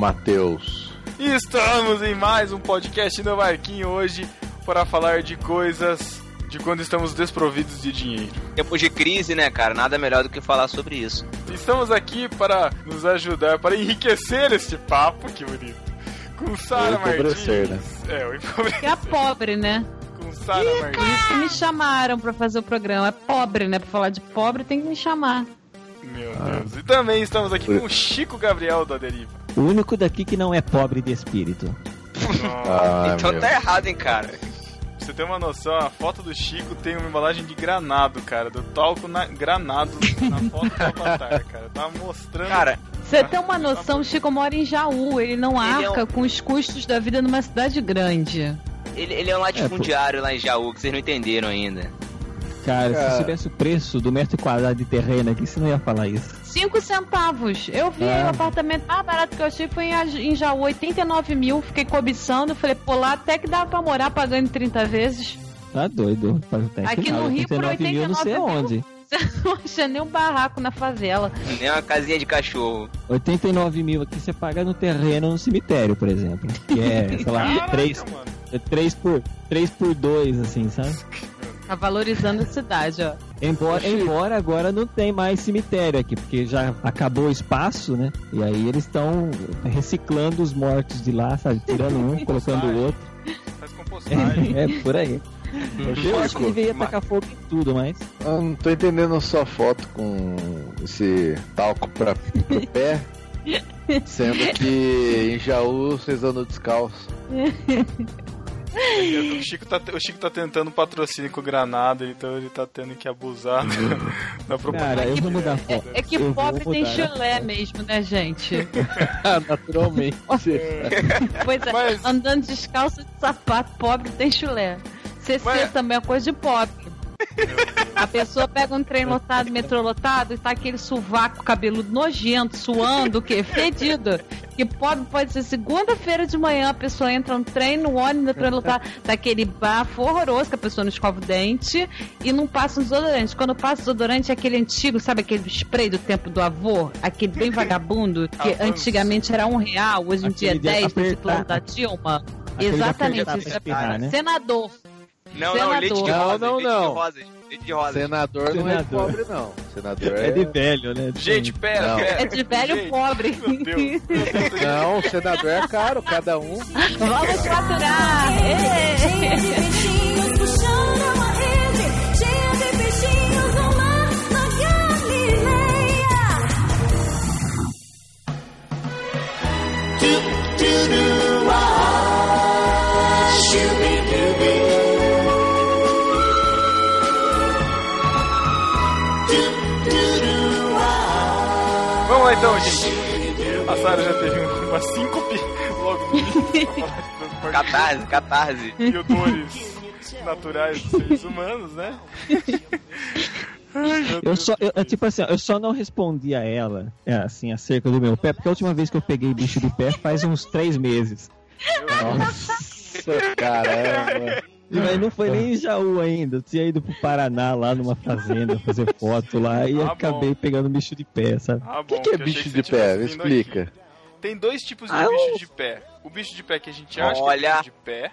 Matheus. E estamos em mais um podcast no Marquinho hoje para falar de coisas de quando estamos desprovidos de dinheiro. Tempos de crise, né, cara? Nada melhor do que falar sobre isso. Estamos aqui para nos ajudar, para enriquecer este papo, que bonito. Com Sara Martins. Né? É, o empobrecer. Que é pobre, né? Com Sara Martins. Por isso que me chamaram pra fazer o programa. É pobre, né? Pra falar de pobre tem que me chamar. Meu Deus. E também estamos aqui com o Chico Gabriel da Deriva. O único daqui que não é pobre de espírito. Ah, então meu. tá errado, hein, cara. Pra você ter uma noção, a foto do Chico tem uma embalagem de granado, cara. Do talco na granado na foto do Avatar, cara. Tá mostrando. Cara, Você tem uma noção, o Chico mora em Jaú. Ele não Ele é arca um- com os custos da vida numa cidade grande. ele, ele é um latifundiário lá em Jaú, que vocês não entenderam ainda. Cara, Cara. se soubesse o preço do metro quadrado de terreno aqui, você não ia falar isso. Cinco centavos. Eu vi Ah. o apartamento mais barato que eu achei foi em Jaú, 89 mil. Fiquei cobiçando. Falei, pô, lá até que dava pra morar pagando 30 vezes. Tá doido. Faz até que Aqui no Rio, por 89 mil, não sei 89 mil. aonde. Você não acha nem um barraco na favela. Nem uma casinha de cachorro. 89 mil aqui você paga no terreno no cemitério, por exemplo. Que é, sei lá, Caraca, 3, mano. é 3 por 3 por 2, assim, sabe? Tá valorizando a cidade, ó. Embora, embora agora não tem mais cemitério aqui, porque já acabou o espaço, né? E aí eles estão reciclando os mortos de lá, sabe? Tirando um, colocando o outro. Faz compostagem. É, por aí. Eu acho que devia Mas- tacar fogo em tudo, mas. Eu não tô entendendo a sua foto com esse talco pra, pro pé. Sendo que em Jaú vocês andam descalço. O Chico, tá, o Chico tá tentando patrocínio com o Granada, então ele tá tendo que abusar da, da propaganda. Cara, eu vou mudar a É, foto. é que Eu pobre tem chulé mesmo, né, gente? Naturalmente. Pois é, Mas- andando descalço de sapato, pobre tem chulé. CC Mas- também é coisa de pobre. A pessoa pega um trem lotado, metrô lotado, e tá aquele sovaco cabeludo nojento, suando, o quê? Fedido. Que pobre pode ser segunda-feira de manhã, a pessoa entra no trem, no ônibus, no trem lotado, tá aquele bafo horroroso que a pessoa não escova o dente e não passa um desodorante. Quando passa o desodorante é aquele antigo, sabe aquele spray do tempo do avô? Aquele bem vagabundo, que Avanço. antigamente era um real, hoje em dia é Aquele de 10, desse apertar. plano da Dilma. Aquele Exatamente, apertar é né? senador. Não, Senador. não, leite de Não, rosa. não, leite não. de rosas. Leite de rosas. Senador não é Senador. pobre, não. Senador É é. de velho, né? Gente, pera, Não. pera. É de velho Gente, pobre. Meu Deus. Não, senador é caro, cada um. Vamos faturar! Ê! Cheia de Vamos lá então, gente. A Sarah já teve um- uma síncope logo no início Catarse, catarse. e odores naturais dos seres humanos, né? Ai, Eu só, eu, é tipo assim, eu só não respondi a ela, é, assim, acerca do meu pé, porque a última vez que eu peguei bicho de pé faz uns três meses. Nossa, caramba. E mas não foi nem em Jaú ainda. Eu tinha ido pro Paraná, lá numa fazenda, fazer foto lá, e Ah, bom. acabei pegando bicho de pé, sabe? Ah, O que, que é achei bicho que de pé? Me explica. aqui. Tem dois tipos de Ah, bicho de pé. O bicho de pé que a gente acha que é Olha. bicho de pé,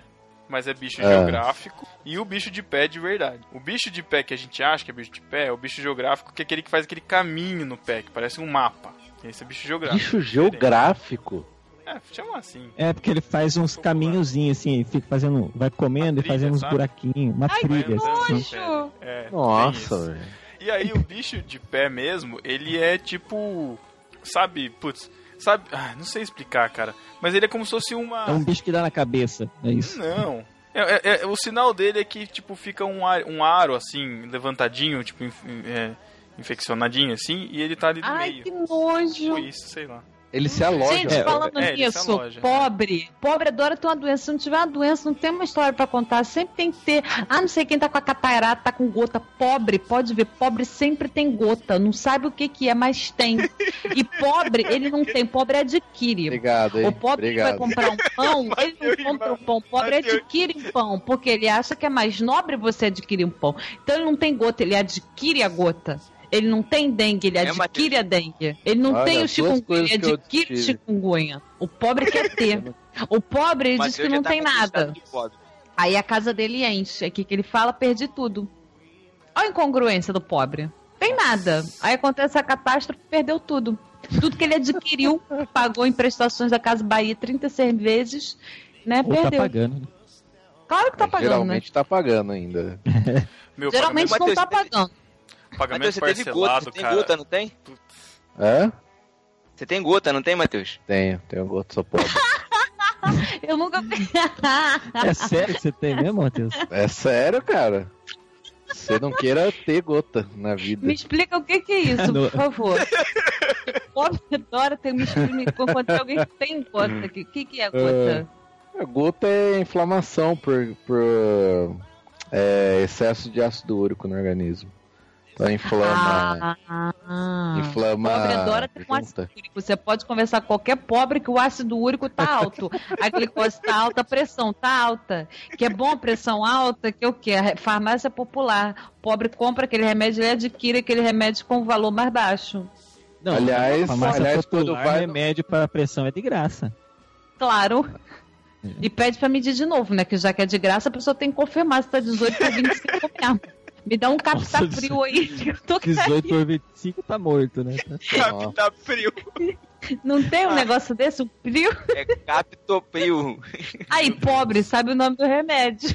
mas é bicho Ah. geográfico, e o bicho de pé de verdade. O bicho de pé que a gente acha que é bicho de pé é o bicho geográfico, que é aquele que faz aquele caminho no pé, que parece um mapa. Esse é bicho geográfico. Bicho geográfico. É, chama assim. É, porque ele faz uns caminhozinhos assim, fica fazendo. Vai comendo Uma e fazendo uns sabe? buraquinhos, uma Ai, trilha. que assim. nojo! É, tem Nossa, velho. E aí o bicho de pé mesmo, ele é tipo. Sabe, putz, sabe. Ah, não sei explicar, cara. Mas ele é como se fosse uma. É um bicho que dá na cabeça, é isso. Não. É, é- é- o sinal dele é que, tipo, fica um, ar- um aro, assim, levantadinho, tipo, inf- é, infeccionadinho, assim, e ele tá ali no Ai, meio. que Tipo nojo! isso, sei lá. Ele se aloja. Gente, É, falando é, nisso, aloja. pobre, pobre adora ter uma doença. Se não tiver uma doença, não tem uma história pra contar. Sempre tem que ter. Ah, não sei quem tá com a catarata, tá com gota. Pobre, pode ver, pobre sempre tem gota. Não sabe o que que é, mas tem. E pobre, ele não tem. Pobre adquire. Obrigado, hein? O pobre que vai Obrigado. comprar um pão, ele não compra um pão. O pobre adquire um pão, porque ele acha que é mais nobre você adquirir um pão. Então ele não tem gota, ele adquire a gota. Ele não tem dengue, ele É, adquire a dengue. Ele não Olha, tem o chikungunya, ele adquire tive. chikungunya. O pobre quer ter. O pobre ele diz que não tá tem nada. Aí a casa dele enche. Aqui que ele fala, perdi tudo. Olha a incongruência do pobre. Tem nada. Aí acontece a catástrofe, perdeu tudo. Tudo que ele adquiriu, pagou em prestações da Casa Bahia 36 vezes, né? Ou tá perdeu. pagando. né? Claro que tá pagando, né? Geralmente tá pagando ainda. Meu Geralmente não Mateus, tá pagando. Pagamento, pagamento você teve gota, parcelado, você tem cara. gota, não tem? É? Você tem gota, não tem, Matheus? Tenho, tenho gosto, sou pobre. Eu nunca. É sério que você tem mesmo, Matheus? É sério, cara. Você não queira ter gota na vida. Me explica o que, que é isso, No- por favor. Pobre adora ter me explica quando tem alguém que tem gota aqui. O que, que é gota? A gota é inflamação por, por é, excesso de ácido úrico no organismo. Então inflama. Ah, inflama. Pobre adora ter um ácido úrico. Você pode conversar com qualquer pobre que o ácido úrico tá alto. A glicose tá alta, a pressão tá alta. Que é bom a pressão alta, que é o quê? A farmácia popular. O pobre compra aquele remédio e adquire aquele remédio com valor mais baixo. Não, Aliás- aliás, quando vai remédio para pressão é de graça. Claro. E pede pra medir de novo, né? Que já que é de graça, a pessoa tem que confirmar se tá 18 ou 25 mesmo. Me dá um capta Nossa, frio aí. eu tô 18 por 25 tá morto, né? Tá. Capta frio. Não tem um negócio desse? Um frio? É capto frio. Aí, pobre, sabe o nome do remédio.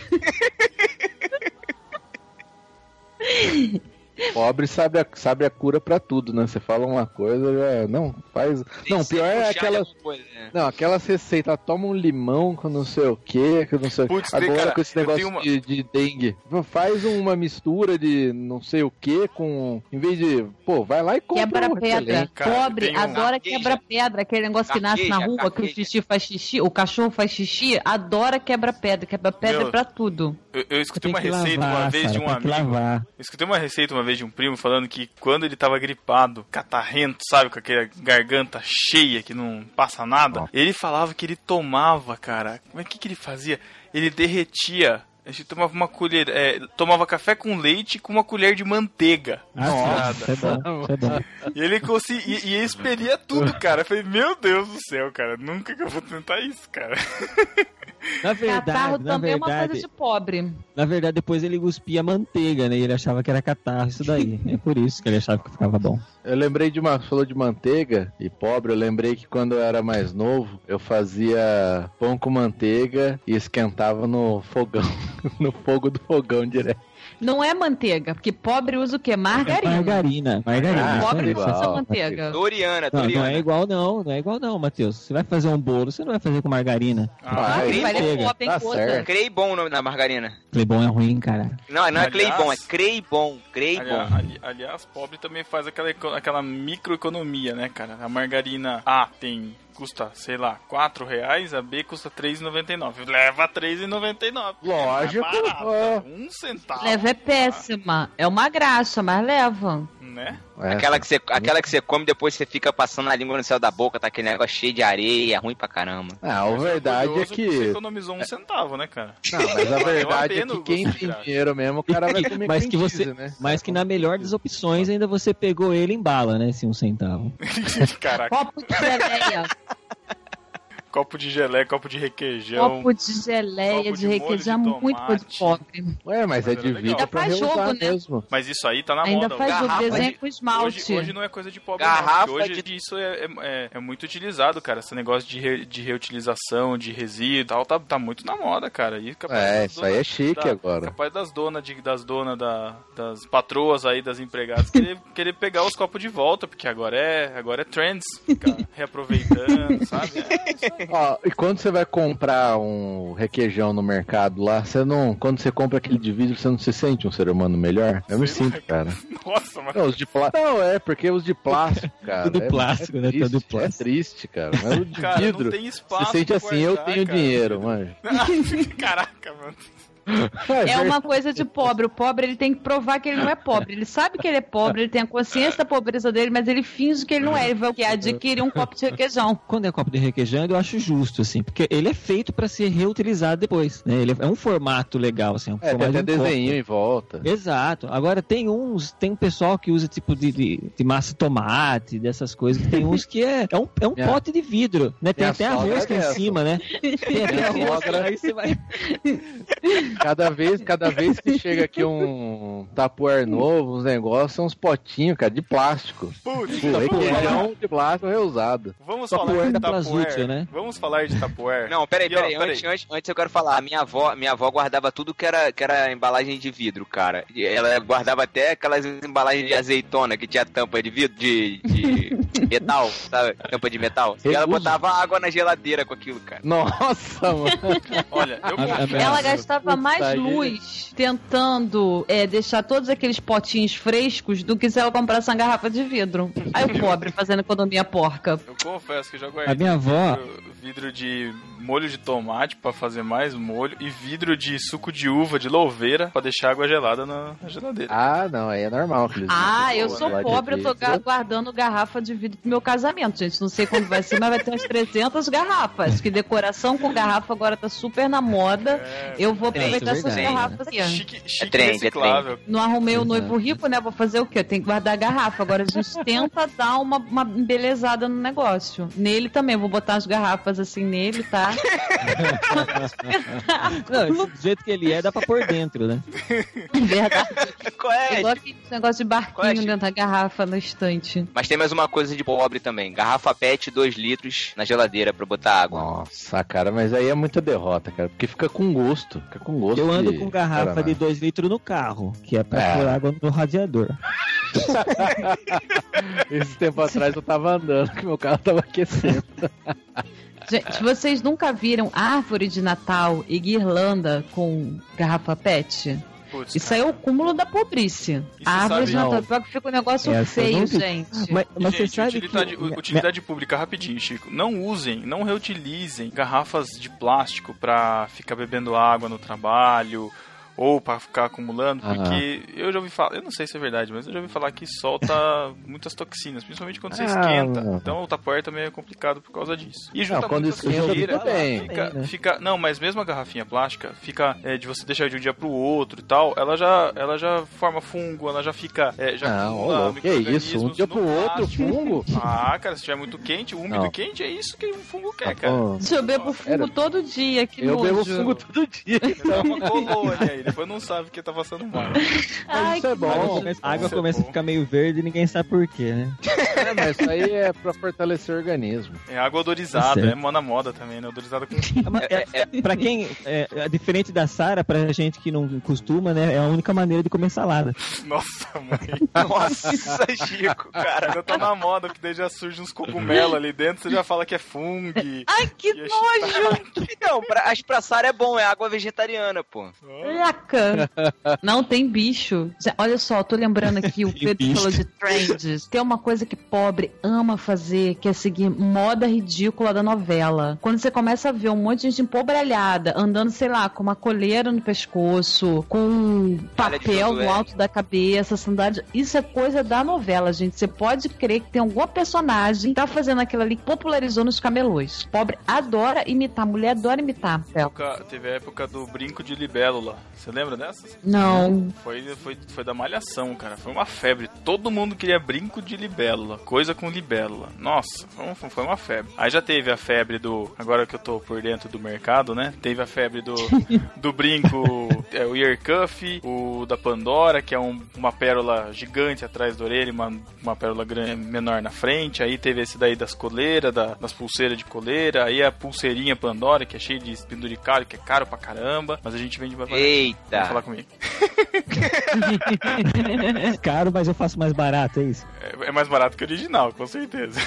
Pobre sabe a, sabe a cura pra tudo, né? Você fala uma coisa, já. Não, faz. Não, pior é aquela. né? Não, aquelas receitas, toma um limão com não sei o que, que não sei o Putz, que. Agora cara, com esse negócio uma- de, de dengue. Faz uma mistura de não sei o que com. Em vez de. Pô, vai lá e compra Quebra um pedra. Cara, Pobre tem um- adora quebra pedra. Aquele negócio que nasce na rua, que o xixi faz xixi, o cachorro faz xixi, adora quebra pedra. Quebra pedra Meu, pra tudo. Eu, eu escutei Tem uma receita lavar, uma vez Sara, de um tem amigo. lavar. Eu escutei uma receita uma vez de um primo falando que quando ele tava gripado, catarrento, sabe, com aquela garganta cheia que não passa nada, ele falava que ele tomava, cara. Como é que, que ele fazia? Ele derretia. Ele tomava uma colher, é, tomava café com leite com uma colher de manteiga. Ah, Nossa. é bom, isso é bom. E ele conseguia, e, e expelia tudo, cara. Eu falei, meu Deus do céu, cara, nunca que eu vou tentar isso, cara. Na Catarro verdade, na também é uma coisa verdade, de pobre. na verdade, depois ele cuspia manteiga, né? E ele achava que era catarro isso daí. É por isso que ele achava que ficava bom. Eu lembrei de uma. Falou de manteiga e pobre. Eu lembrei que quando eu era mais novo, eu fazia pão com manteiga e esquentava no fogão. no fogo do fogão direto. Não é manteiga, porque pobre usa o quê? Margarina. Margarina, margarina. Ah, pobre igual. usa manteiga. Doriana, Não, Doriana. não é igual não, não é igual não, Matheus. Você vai fazer um bolo, você não vai fazer com margarina. Ah, Vai, Vai manteiga. ler pobre Tá certo. Creibon o nome da margarina. Clebon é ruim, cara. Não, não é Cleibon, é Creibon. Creibon. aliás, ali- aliás, pobre também faz aquela, aquela microeconomia, né, cara? A margarina A tem custa, sei lá, 4 reais, a B custa 3,99. Leva 3,99. Lógico, É barata, um centavo. Leva é péssima. É uma graxa, mas leva. Né? É, Aquela que, você, aquela que você come depois você fica passando a língua no céu da boca, tá aquele negócio cheio de areia, ruim pra caramba. Ah, a Mas verdade é curioso Você que. economizou um centavo, né, cara? Não, mas a verdade é que quem tem dinheiro mesmo, o cara vai comer Mas que você, né? mas que na melhor das opções ainda você pegou ele em bala, né? Esse um centavo. Caraca, Copo de geleia. Copo de gelé, copo de requeijão. Copo de geleia, copo de de requeijão, de muito coisa de pobre. Ué, mas, Mas é de vida Ainda pra faz jogo, né? mesmo. Mas isso aí tá na Ainda moda. faz jogo, desenho de- com esmalte. Hoje, hoje não é coisa de pobre, Garrafa não. Hoje de- isso é, é, é- é muito utilizado, cara. Esse negócio de, re- de reutilização, de resíduo e tal, tá, tá muito na moda, cara. E capaz É, isso aí é chique da- agora. Capaz das donas, de, das donas da, das patroas aí, das empregadas, querer, querer pegar os copos de volta, porque agora é, agora é trends. Ficar reaproveitando, sabe? É, isso aí. Ó, e quando você vai comprar um requeijão no mercado lá, você não. Quando você compra aquele de vidro, você não se sente um ser humano melhor? Eu me sinto, cara. Nossa, mas Não, os de plástico. Não, é, porque os de plástico, cara. Tudo é- plástico, é né? triste, Tudo plástico. É triste, cara. Mas o de cara, vidro. não tem espaço Você sente assim, eu guardar, tenho cara. dinheiro, mano. Caraca, mano. É uma coisa de pobre. O pobre ele tem que provar que ele não é pobre. Ele sabe que ele é pobre, ele tem a consciência da pobreza dele, mas ele finge que ele não é. Ele vai adquirir um copo de requeijão. Quando é copo de requeijão, eu acho justo, assim, porque ele é feito pra ser reutilizado depois, né? Ele é um formato legal, assim, é um É, tem formato até de um copo. desenho em volta. Exato. Agora tem uns, tem um pessoal que usa tipo de, de, de massa de tomate, dessas coisas. Tem uns que é, é um, é um Minha- pote de vidro, né? Tem minha até arroz que é é em cima, né? Tem até arroz, sogra- aí você vai... Cada vez, cada vez que chega aqui um tapuer novo, uns negócios, são uns potinhos, cara, de plástico. Putz, Tipo, requeijão de plástico reusado. Vamos Tapuer falar de Tapuer. Né? Vamos falar de Tapuer. Não, peraí, E, ó, peraí, antes, antes, antes eu quero falar, a minha avó, minha avó guardava tudo que era, que era embalagem de vidro, cara. E ela guardava até aquelas embalagens de azeitona que tinha tampa de vidro, de, de metal, sabe? Tampa de metal. E ela botava água na geladeira com aquilo, cara. Nossa, mano. Olha, eu. Ela gastava mais luz tentando é, deixar todos aqueles potinhos frescos do que se ela comprasse uma garrafa de vidro. Aí o pobre fazendo economia porca. Eu confesso que já guardei A minha avó, vidro, de molho de tomate pra fazer mais molho e vidro de suco de uva de louveira pra deixar água gelada na geladeira. Ah, não, aí é normal. Ah, eu sou pobre, eu tô guardando garrafa de vidro pro meu casamento, gente. Não sei quando vai ser, mas vai ter umas 300 garrafas. Que decoração com garrafa agora tá super na moda. É, Eu vou É, aproveitar é essas garrafas aqui. chique, chique trend, é reciclável. Não arrumei o Exato. noivo rico, né? Vou fazer o quê? Eu tenho que guardar a garrafa. Agora a gente tenta dar uma, uma embelezada no negócio. Nele também, vou botar as garrafas assim nele, tá? não, do jeito que ele é, dá pra pôr dentro, né? Verdade. Qual é? Igual aquele negócio de Qual é, barquinho Chico? dentro da garrafa na estante. Mas tem mais uma coisa de pobre também. Garrafa PET 2 litros na geladeira pra botar água. Nossa, cara, mas aí é muita derrota, cara. Porque fica com gosto. Fica com gosto. Eu ando de com garrafa de 2 litros no carro, que é pra É. pôr água no radiador. Esse tempo atrás eu tava andando, que meu carro tava aquecendo. Gente, vocês nunca viram árvore de Natal e guirlanda com garrafa PET? Putz, Isso aí é o cúmulo da. E você A árvore de Natal que fica um negócio Essa feio, gente. Mas, mas Gente, você sabe utilidade, que... utilidade pública, rapidinho, Chico. Não usem, não reutilizem garrafas de plástico pra ficar bebendo água no trabalho ou pra ficar acumulando, Ah. porque eu já ouvi falar, eu não sei se é verdade, mas eu já ouvi falar que solta muitas toxinas, principalmente quando você Ah, esquenta. não. Então o Tupperware também é complicado por causa disso. E junta Não, quando muita esquenta, bem. Fica, Também, né? fica, não, mas mesmo a garrafinha plástica, fica é, de você deixar de um dia pro outro e tal, ela já, ela já forma fungo, ela já fica, é, já Não, acumula que isso? Um dia pro outro, fungo? Ah, cara, se tiver muito quente, úmido Não. e quente, é isso que um fungo quer, Tá cara. bom. Eu bebo fungo Era- todo dia, que Eu nojo. bebo fungo todo dia. Dá uma colônia aí, depois não sabe que tá passando mal. Ai, isso é que bom. A água nojo. começa, a água Isso é começa a ficar meio verde e ninguém sabe por quê, né? É, mas isso aí é pra fortalecer o organismo. É água odorizada, Tá é mó na moda também, né? Odorizada com. É, é, pra quem, é, é diferente da Sara, pra gente que não costuma, né? É a única maneira de comer salada. Nossa, mãe. Nossa, Chico, cara. Ainda tá na moda, que daí já surge uns cogumelos ali dentro, você já fala que é fungo. Ai, que nojo! Não, pra, acho que pra Sara é bom, é água vegetariana, pô. Laca. Não tem bicho. Olha só, eu tô lembrando aqui, o Pedro bicho. falou de trends. Tem uma coisa que pobre ama fazer, que é seguir moda ridícula da novela. Quando você começa a ver um monte de gente empobralhada, andando, sei lá, com uma coleira no pescoço, com um papel no alto da cabeça, sandália. Isso é coisa da novela, gente. Você pode crer que tem alguma personagem que tá fazendo aquilo ali que popularizou nos camelôs. Pobre adora imitar, mulher adora imitar. Época- Teve a época do brinco de libélula. Você lembra dessas? Não. Foi, foi, foi da malhação, cara. Foi uma febre. Todo mundo queria brinco de libélula. Coisa com libélula. Nossa, foi, foi uma febre. Aí já teve a febre do. Agora que eu tô por dentro do mercado, né? Teve a febre do, do brinco, é, o ear cuff, o da Pandora, que é um- uma pérola gigante atrás da orelha, e uma, uma pérola gran- menor na frente. Aí teve esse daí das coleiras, da- das pulseiras de coleira. Aí a pulseirinha Pandora, que é cheia de penduricalho, que é caro pra caramba. Mas a gente vende pra Vamos Eita. falar comigo. É caro, mas eu faço mais barato, é isso? É, é mais barato que o original, com certeza.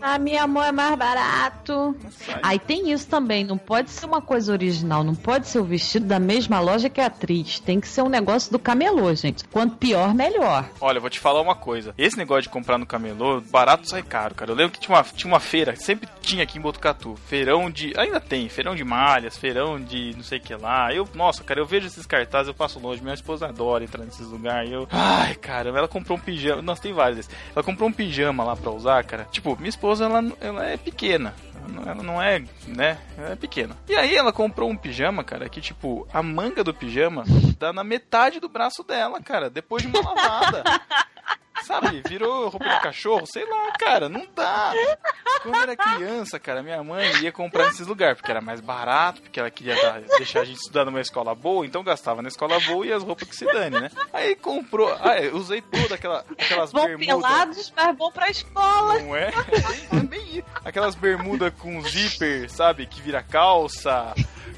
Ah, minha amor é mais barato. Aí tem isso também, não pode ser uma coisa original, não pode ser o vestido da mesma numa loja que é atriz. Tem que ser um negócio do camelô, gente. Quanto pior, melhor. Olha, eu vou te falar uma coisa. Esse negócio de comprar no camelô, barato sai caro, cara. Eu lembro que tinha uma, tinha uma feira, sempre tinha aqui em Botucatu. Feirão de. Ainda tem, feirão de malhas, feirão de não sei o que lá. Eu, nossa, cara, eu vejo esses cartazes, eu passo longe. Minha esposa adora entrar nesses lugares. Eu. Ai, caramba, ela comprou um pijama. Nossa, tem vários desses. Ela comprou um pijama lá pra usar, cara. Tipo, minha esposa, ela, ela é pequena. Ela não- Ela não é, né? Ela é pequena. E aí ela comprou um pijama, cara, que tipo, a manga do pijama dá na metade do braço dela, cara, depois de uma lavada. Sabe, virou roupa de cachorro, sei lá, cara, não dá. Quando eu era criança, cara, minha mãe ia comprar nesses lugares, porque era mais barato, porque ela queria dar- deixar a gente estudar numa escola boa, então gastava na escola boa e as roupas que se dane, né? Aí comprou, eu usei toda aquela, aquelas Vão bermudas. pelados, mas vão pra escola. Não é? Aquelas bermudas com zíper, sabe? Que vira calça.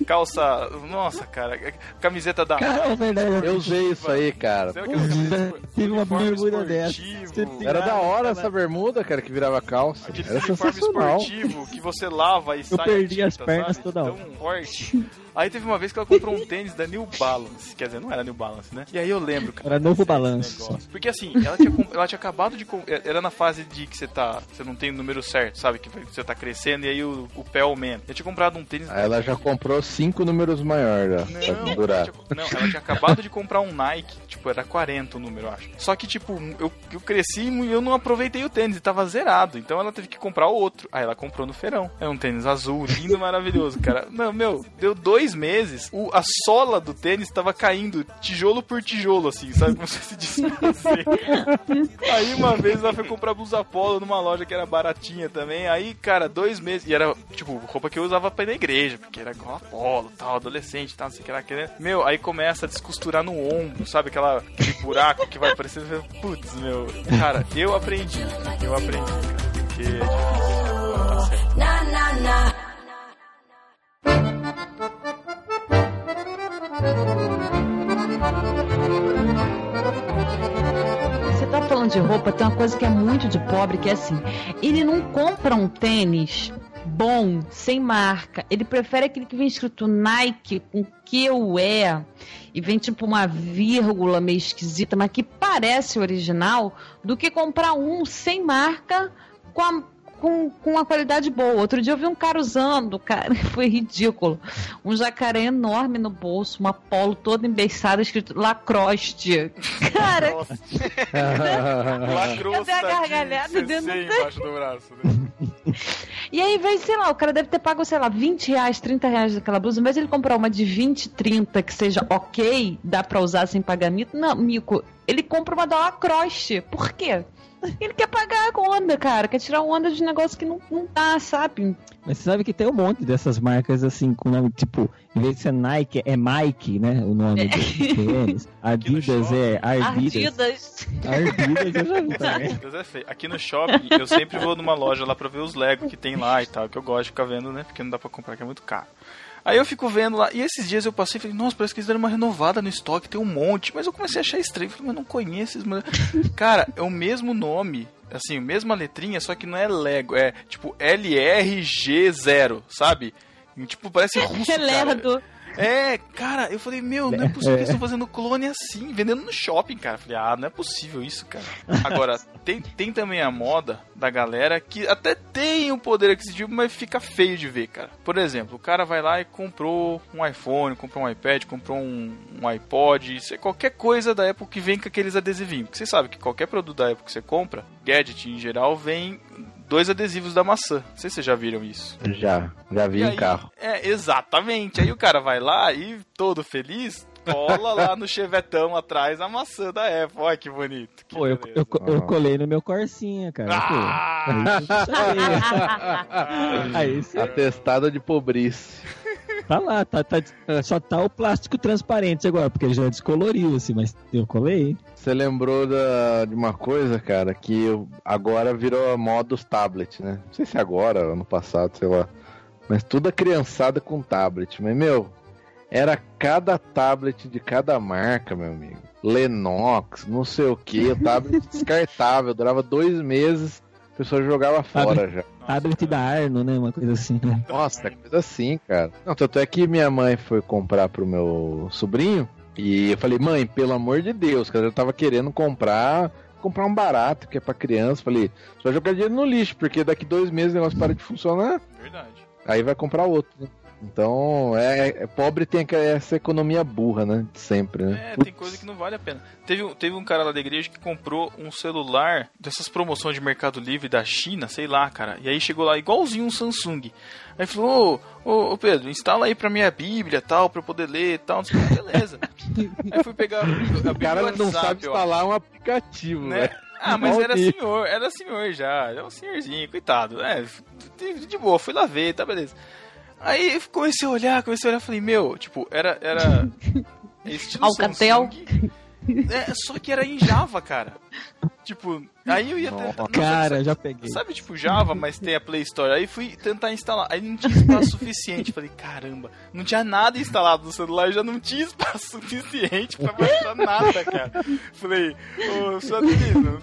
Calça. Nossa, cara. Camiseta da. Cara, é verdade. Eu usei isso aí, cara. Tive uma bermuda dessa. Era da hora Aquela- essa bermuda, cara, que virava calça. Aquele Era sensacional. esportivo que você lava e Eu sai. a perdi as tinta, pernas sabe? toda hora. Tão forte. Aí teve uma vez que ela comprou um tênis da New Balance. Quer dizer, não era New Balance, né? E aí eu lembro, cara. Era novo negócio. Porque assim, ela tinha, ela tinha acabado de. Era na fase de que você tá. Você não tem o número certo, sabe? Que você tá crescendo e aí o, o pé aumenta. Eu tinha comprado um tênis. Aí ela já comprou cinco números maiores, já, pra Não, ela durar. tinha, não, ela tinha acabado de comprar um Nike, tipo, era 40 o número, eu acho. Só que, tipo, eu, eu cresci e eu não aproveitei o tênis, e tava zerado. Então ela teve que comprar outro. Aí ela comprou no feirão. É um tênis azul, lindo, maravilhoso, cara. Não, meu, deu dois meses, o, a sola do tênis tava caindo tijolo por tijolo, assim, sabe? Como se se desfazer. Aí uma vez ela foi comprar blusa polo numa loja que era baratinha também. Aí, cara, dois meses. E era, tipo, roupa que eu usava pra ir na igreja, porque era igual a polo, tal, adolescente, tal, não sei o que lá. que, né? Meu, aí começa a descosturar no ombro, sabe? Aquela, aquele buraco que vai aparecendo. Putz, meu. Cara, eu aprendi. Eu aprendi, cara. Porque é difícil. Tá certo. Você tá falando de roupa, tem uma coisa que é muito de pobre, que é assim, ele não compra um tênis bom, sem marca. Ele prefere aquele que vem escrito Nike com QE e vem tipo uma vírgula meio esquisita, mas que parece original, do que comprar um sem marca com a com, com uma qualidade boa. Outro dia eu vi um cara usando, cara, foi ridículo. Um jacaré enorme no bolso, uma polo toda embeiçada, escrito Lacroste. Cara, dei a gargalhada de dentro do- embaixo do braço, né? E aí, em vez, sei lá, o cara deve ter pago, sei lá, 20 reais, 30 reais daquela blusa. Em vez de ele comprar uma de 20, 30, que seja ok, dá pra usar sem pagamento. Não, Mico, ele compra uma da Lacroste. Por quê? Ele quer pagar a onda, cara. Quer tirar onda de negócio que não, não dá, sabe? Mas você sabe que tem um monte dessas marcas assim, com nome tipo, em vez de ser Nike, é Mike, né? O nome do tênis. Adidas é Ardidas. Ardidas. Ardidas eu já vi também. É feio. Aqui no shopping, eu sempre vou numa loja lá pra ver os Lego que tem lá e tal, que eu gosto de ficar vendo, né? Porque não dá pra comprar, que é muito caro. Aí eu fico vendo lá, e esses dias eu passei e falei, nossa, parece que eles deram uma renovada no estoque, tem um monte, mas eu comecei a achar estranho, falei, mas não conheço esses. mas-" Cara, é o mesmo nome, assim, a mesma letrinha, só que não é Lego, é tipo LRG0, sabe? E, tipo, parece russo, cara. Relerdo. É, cara, eu falei, meu, não é possível que eles estão fazendo clone assim, vendendo no shopping, cara. Falei, ah, não é possível isso, cara. Agora, tem, tem também a moda da galera que até tem o poder aquisitivo, mas fica feio de ver, cara. Por exemplo, o cara vai lá e comprou um iPhone, comprou um iPad, comprou um, um iPod, isso é qualquer coisa da Apple que vem com aqueles adesivinhos. Porque você sabe que qualquer produto da Apple que você compra, gadget em geral, vem dois adesivos da maçã. Não sei se vocês já viram isso. Já, já vi E em aí- carro. É, exatamente. Aí o cara vai lá e, todo feliz, cola lá no chevetão atrás a maçã da Apple. Olha que bonito. que Pô, eu, eu, eu colei no meu Corsinha, cara. Ah! Pô, aí você Atestado de pobrice. Tá lá, tá, tá- só tá o plástico transparente agora, porque ele já descoloriu, assim, mas eu colei. Você lembrou da, de uma coisa, cara, que agora virou a moda dos tablets, né? Não sei se agora, ano passado, sei lá. Mas toda criançada com tablet. Mas, meu, era cada tablet de cada marca, meu amigo. Lenox, não sei o que, tablet descartável, durava dois meses, a pessoa jogava fora já. tablet da Arno, né? Uma coisa assim, né? Nossa, é coisa assim, cara. Não, tanto é que minha mãe foi comprar pro meu sobrinho e eu falei, mãe, pelo amor de Deus, cara, eu tava querendo comprar comprar um barato que é pra criança. Falei, vai jogar dinheiro no lixo, porque daqui dois meses o negócio para de funcionar, Verdade. aí vai comprar outro. né? Então, é, é- pobre tem essa economia burra, né? De sempre, né? É, tem coisa que não vale a pena. Teve, um- teve um cara lá da igreja que comprou um celular dessas promoções de Mercado Livre da China, sei lá, cara. E aí chegou lá igualzinho um Samsung. Aí falou, ô, ô, ô, Pedro, instala aí pra minha Bíblia tal, pra eu poder ler e tal. Sei. Beleza. aí fui pegar. O cara não sabe instalar um aplicativo, né? né? Ah, mas era senhor, era senhor já, era um senhorzinho, coitado. É, de, de boa, fui lá ver, tá beleza. Aí comecei a olhar, comecei a olhar, falei, meu, tipo, era. era estilo Alcatel. Samsung. É, só que era em Java, cara. Tipo, aí eu ia tentar. Cara, sabe, já peguei. Sabe, tipo, Java, mas tem a Play Store. Aí fui tentar instalar. Aí não tinha espaço suficiente. Falei, caramba, não tinha nada instalado no celular, já não tinha espaço suficiente pra baixar nada, cara. Falei, ô, menina,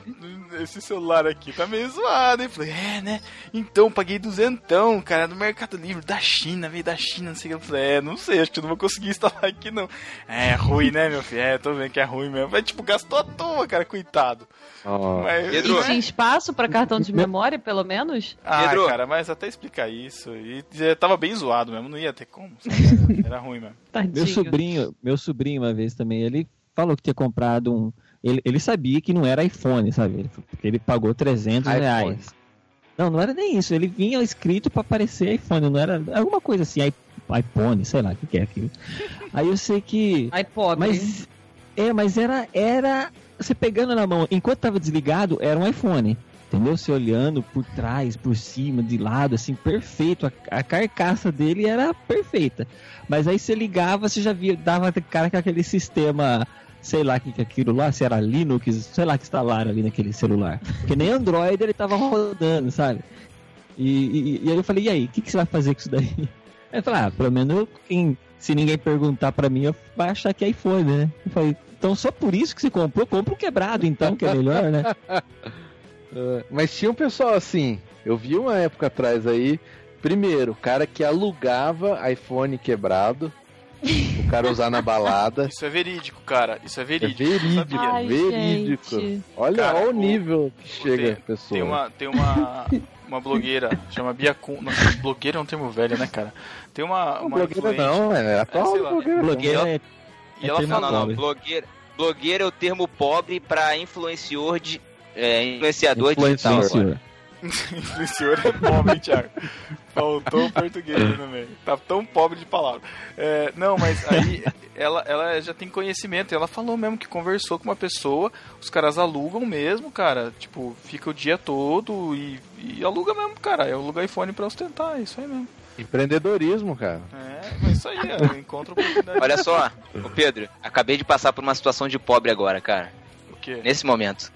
esse celular aqui tá meio zoado, hein? Falei, é, né? Então, paguei duzentão, cara, no Mercado Livre, da China, veio da China, não sei o que. Eu falei, é, não sei, acho que eu não vou conseguir instalar aqui, não. É, ruim, né, meu filho? É, tô vendo que é ruim mesmo. Mas, tipo, gastou à toa, cara, coitado. Ó, Mas, Pedro. E tinha espaço pra cartão de memória, pelo menos? Ah, Pedro. cara, mas até explicar isso. E já tava bem zoado mesmo, não ia ter como. sabe? Era, ruim mesmo. Tadinho. Meu sobrinho, meu sobrinho uma vez também, ele falou que tinha comprado um. Ele, ele sabia que não era iPhone, sabe? Ele, porque ele pagou 300 iPhone. reais. Não, não era nem isso. Ele vinha escrito pra parecer iPhone, não era alguma coisa assim, iPhone, sei lá o que, que é aquilo. Aí eu sei que. Pobre. Mas é, mas era era você pegando na mão, enquanto tava desligado, era um iPhone. Entendeu? Você olhando por trás, por cima, de lado, assim, perfeito. A, a carcaça dele era perfeita. Mas aí você ligava, você já via, dava cara com aquele sistema, sei lá que que é aquilo lá, se era Linux, sei lá que instalaram ali naquele celular. Porque nem Android ele tava rodando, sabe? E, e- e aí eu falei, e aí, o que, que você vai fazer com isso daí? Aí eu falei, ah, pelo menos eu- quem, se ninguém perguntar pra mim, eu vai achar que é iPhone, né? Eu falei, então só por isso que você comprou, compra o quebrado então, que é melhor, né? É, Mas tinha um pessoal assim, eu vi uma época atrás aí, primeiro, o cara que alugava iPhone quebrado, o cara usar na balada. Isso é verídico, cara. Isso é É verídico. verídico, sabia. Ai, verídico. gente. Olha, Cara, olha o nível que chega tem- pessoa. Tem uma, tem uma, uma blogueira, chama Bia Kun. Nossa, blogueira é um termo velho, né, cara? Tem uma, Não, uma blogueira influente. não, é atual lá. blogueira. Blogueira é, E ela termo Não, fala, não. Blogueira, blogueira é o termo pobre pra influenciador de. É, influenciador Influenciador. digital. Influenciador é pobre, hein, Thiago? Faltou o português no meio. Tá tão pobre de palavra. É, não, mas aí ela, ela já tem conhecimento. Ela falou mesmo que conversou com uma pessoa. Os caras alugam mesmo, cara. Tipo, fica o dia todo e, e aluga mesmo, cara. Aluga iPhone pra ostentar. É isso aí mesmo. Empreendedorismo, cara. É, mas isso aí, ó, encontra oportunidade. Olha só, ô Pedro, acabei de passar por uma situação de pobre agora, cara. O quê? Nesse momento.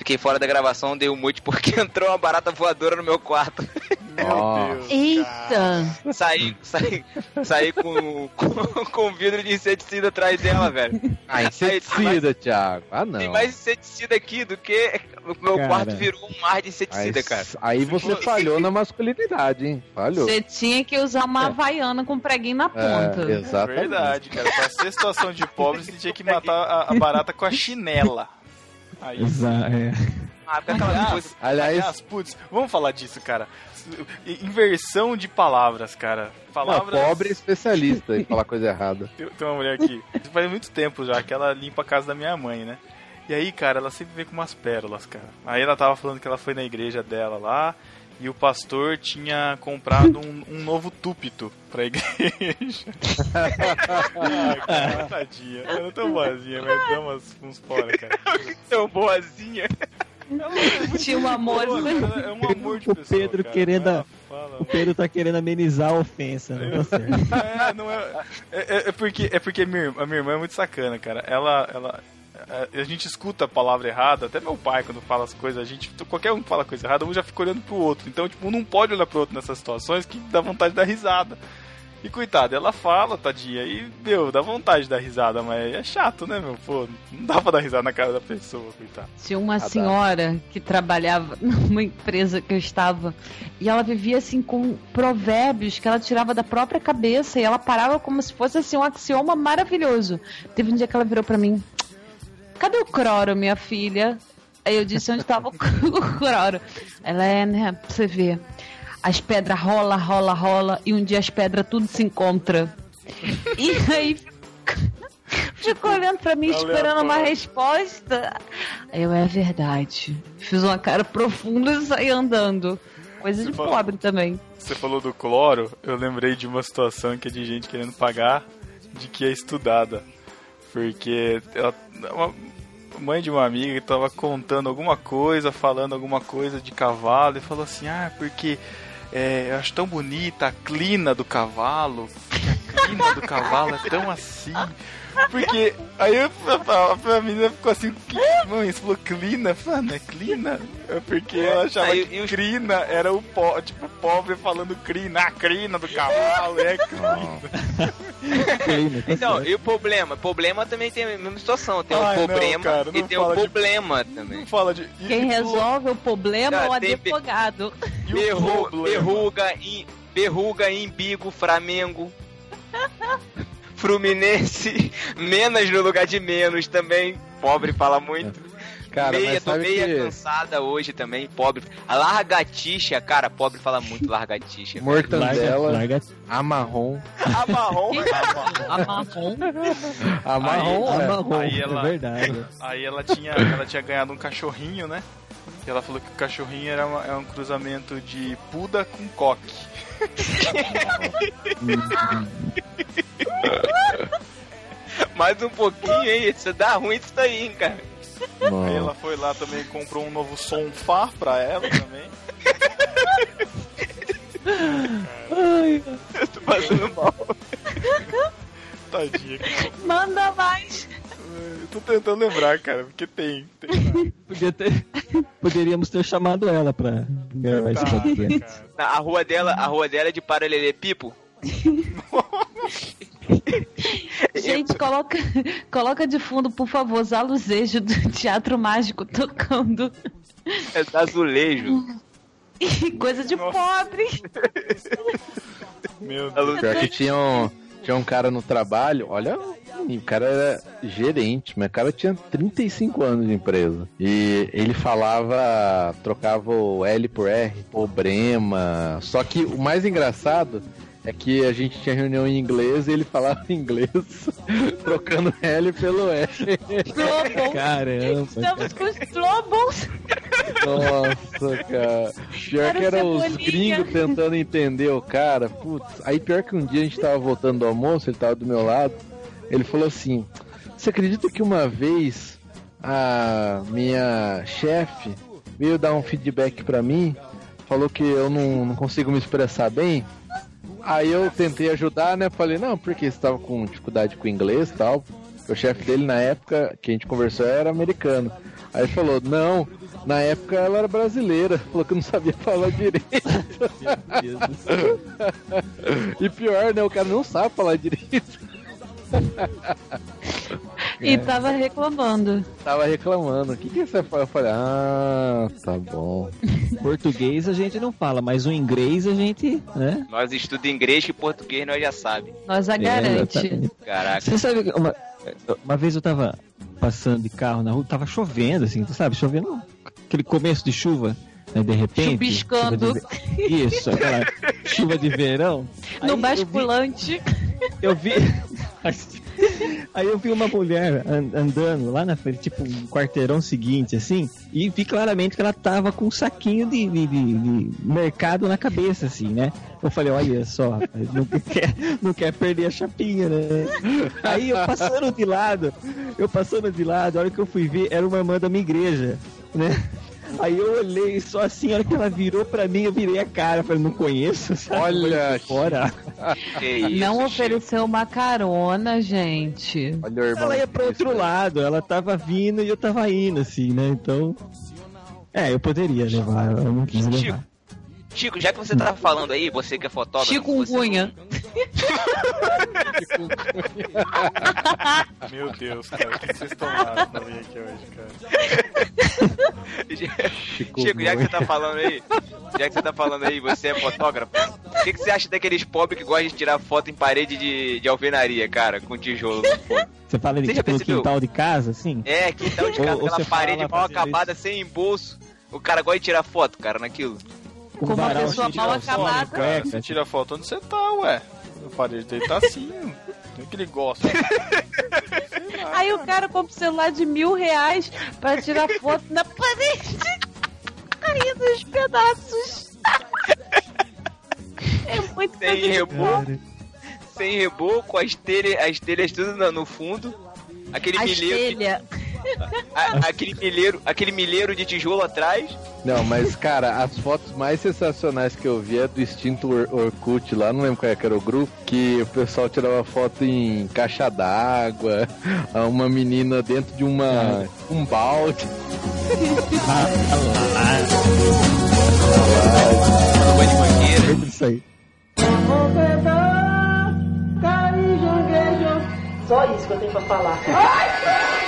Fiquei fora da gravação, dei um mute porque entrou uma barata voadora no meu quarto. Meu. Deus. Eita! Saí, saí, saí com, com, com vidro de inseticida atrás dela, velho. Ah, inseticida, Thiago. Ah, não. Tem mais inseticida aqui do que o meu Cara. quarto virou um mar de Aí, inseticida, cara. aí você falhou na masculinidade, hein? Falhou. Você tinha que usar uma havaiana com preguinho na ponta. É, exatamente. Verdade, cara. Pra ser situação de pobre, você tinha que matar a, a barata com a chinela. Aí. Exa- é. Ah, Aliás, coisa. Aliás, aliás, putz, vamos falar disso, cara. Inversão de palavras, cara. não, Palavras. pobre é especialista em falar coisa errada. Tem, tem uma mulher aqui, faz muito tempo já, que ela limpa a casa da minha mãe, né? E aí, cara, ela sempre vem com umas pérolas, cara. Aí ela tava falando que ela foi na igreja dela lá e o pastor tinha comprado um, um novo túpito pra igreja. ah, cara, tadinha. Ela é tão boazinha, mas dá umas, uns fora, cara. Tão boazinha. É Tinha um amor. boa, É um amor de O pessoa, Pedro cara. querendo Ela a- fala- O Pedro tá querendo amenizar a ofensa, né? Tá. É, não é. É, é- é porque, é porque a minha, irmã- a minha irmã é muito sacana, cara. Ela. ela a, a gente escuta a palavra errada, até meu pai, quando fala as coisas, a gente. Qualquer um que fala coisa errada, um já fica olhando pro outro. Então, tipo, um não pode olhar pro outro nessas situações que dá vontade de dar risada. E coitada, ela fala, tadinha, e, meu, dá vontade de dar risada, mas é chato, né, meu? Pô, não dá pra dar risada na cara da pessoa, coitada. Tinha uma senhora que trabalhava numa empresa que eu estava e ela vivia assim com provérbios que ela tirava da própria cabeça e ela parava como se fosse assim um axioma maravilhoso. Teve um dia que ela virou pra mim: Cadê o Croro, minha filha? Aí eu disse onde estava o Croro. Ela é, né? Pra você ver. As pedras rola, rola, rola e um dia as pedras tudo se encontra. E aí ficou olhando pra mim, esperando uma resposta. Aí eu, é verdade. Fiz uma cara profunda e saí andando. Coisa de pobre também. Você falou do cloro, eu lembrei de uma situação que é de gente querendo pagar de que é estudada. Porque ela, uma mãe de uma amiga que tava contando alguma coisa, falando alguma coisa de cavalo, e falou assim, ah, porque é, eu acho tão bonita a clina do cavalo, que a clina do cavalo é tão assim. Porque aí eu, a, a menina ficou assim, que, mãe, você falou clina? Eu falei, ah, não é clina? É porque ela achava Aí- que e os- crina era o po, tipo, pobre falando crina, a crina do cavalo, é crina. Então, e o problema? Problema também tem a mesma situação. Tem Ai, o não, problema cara, e não tem o fala de- problema também. Não fala de. e- Quem e- resolve o problema é o Ah, advogado. e o problema? verruga, em, verruga, embigo, Flamengo. Fluminense, menos no lugar de menos também. Pobre fala muito. Cara, meia, mas tô sabe meia que cansada hoje também, pobre. A largatixa, cara, pobre fala muito largatixa. Larga, mortandela, larga. amarrom. A marrom, A marrom. Amarrom, Aí- é. Amarrom, aí ela- é verdade. Aí ela tinha, ela tinha ganhado um cachorrinho, né? E ela falou que o cachorrinho era, uma- é um cruzamento de puda com coque. mais um pouquinho, hein? Isso dá ruim isso daí, hein, cara. Aí Não. ela foi lá também e comprou um novo sofá pra ela também. Ai, Eu tô passando mal. Tadinha. Manda mais. Eu tô tentando lembrar, cara, porque tem. tem podia ter, poderíamos ter chamado ela pra gravar esse Caraca, podcast. cara. A rua dela, a rua dela é de paralelepípedo. Gente, coloca, coloca de fundo, por favor, os aluzejos do Teatro Mágico tocando. É azulejo. Coisa de Nossa. pobre. Meu Deus. Pior que tinha um, tinha um cara no trabalho, olha, o cara era gerente, mas o cara tinha 35 anos de empresa. E ele falava, trocava o L por R, problema. Só que o mais engraçado é que a gente tinha reunião em inglês e ele falava inglês, trocando L pelo R. Global. Caramba. Estamos com os Globals. Nossa, cara. Pior Era que o era os gringos tentando entender o cara. Putz, aí pior que um dia a gente tava voltando do almoço, ele tava do meu lado. Ele falou assim: Você acredita que uma vez a minha chefe veio dar um feedback pra mim? Falou que eu não, não consigo me expressar bem? Aí eu tentei ajudar, né? Falei, não, porque você tava com dificuldade com inglês e tal. O chefe dele na época que a gente conversou era americano. Aí ele falou, não, na época ela era brasileira, falou que não sabia falar direito. E pior, né? O cara não sabe falar direito. E tava reclamando. Tava reclamando. O que, que você fala? Eu falei, ah, tá bom. Português a gente não fala, mas o inglês a gente, né? Nós estudamos inglês e português nós já sabe. Nós a É, garante. Caraca. Você sabe que uma, uma vez eu tava passando de carro na rua, tava chovendo, assim, tu sabe? Chovendo aquele começo de chuva, né, de repente. Chuviscando. chuva de Isso, aquela chuva de verão. Aí No eu vi- basculante. Eu vi. Aí eu vi uma mulher an- andando lá na frente, tipo um quarteirão seguinte, assim, e vi claramente que ela tava com um saquinho de, de- de- de mercado na cabeça, assim, né? Eu falei, olha só, rapaz, não quer, não quer perder a chapinha, né? Aí eu passando de lado, eu passando de lado, a hora que eu fui ver, era uma irmã da minha igreja, né? Aí eu olhei só assim, a hora que ela virou pra mim, eu virei a cara, falei, não conheço, sabe? Olha, Fora. Isso, Não ofereceu uma carona, gente. Olha irmão. Ela ia pro outro lado, ela tava vindo e eu tava indo, assim, né? Então. É, eu poderia levar, eu não quis levar. Chico, já que você tá falando aí, você que é fotógrafo. Chico você não- Meu Deus, cara, o que vocês tomaram pra vir aqui hoje, cara? Chico Chico, já que você tá falando aí, já que você tá falando aí, você é fotógrafo, o que, que você acha daqueles pobres que gostam de tirar foto em parede de, de alvenaria, cara, com tijolo? Você fala de pelo quintal de casa, assim? É, quintal de casa, ou aquela parede mal acabada, sem embolso. O cara gosta de tirar foto, cara, naquilo. Com Como uma varal pessoa de mal acabada. Cara, cueca, você tira foto onde você tá, ué. A parede dele tá assim. Não é que ele gosta. Aí o cara compra um celular de mil reais pra tirar foto na parede. Carinha dos pedaços. É muito Sem de- reboco, sem reboco, as telhas, as telhas tudo no, fundo. Aquele A milheiro, que- telha. A- aquele milheiro, aquele milheiro de tijolo atrás. Não, mas cara, as fotos mais sensacionais que eu vi é do extinto Or Orkut lá, não lembro qual é que era o grupo, que o pessoal tirava foto em caixa d'água, uma menina dentro de uma um balde. Banho de aí. Só isso que eu tenho pra falar.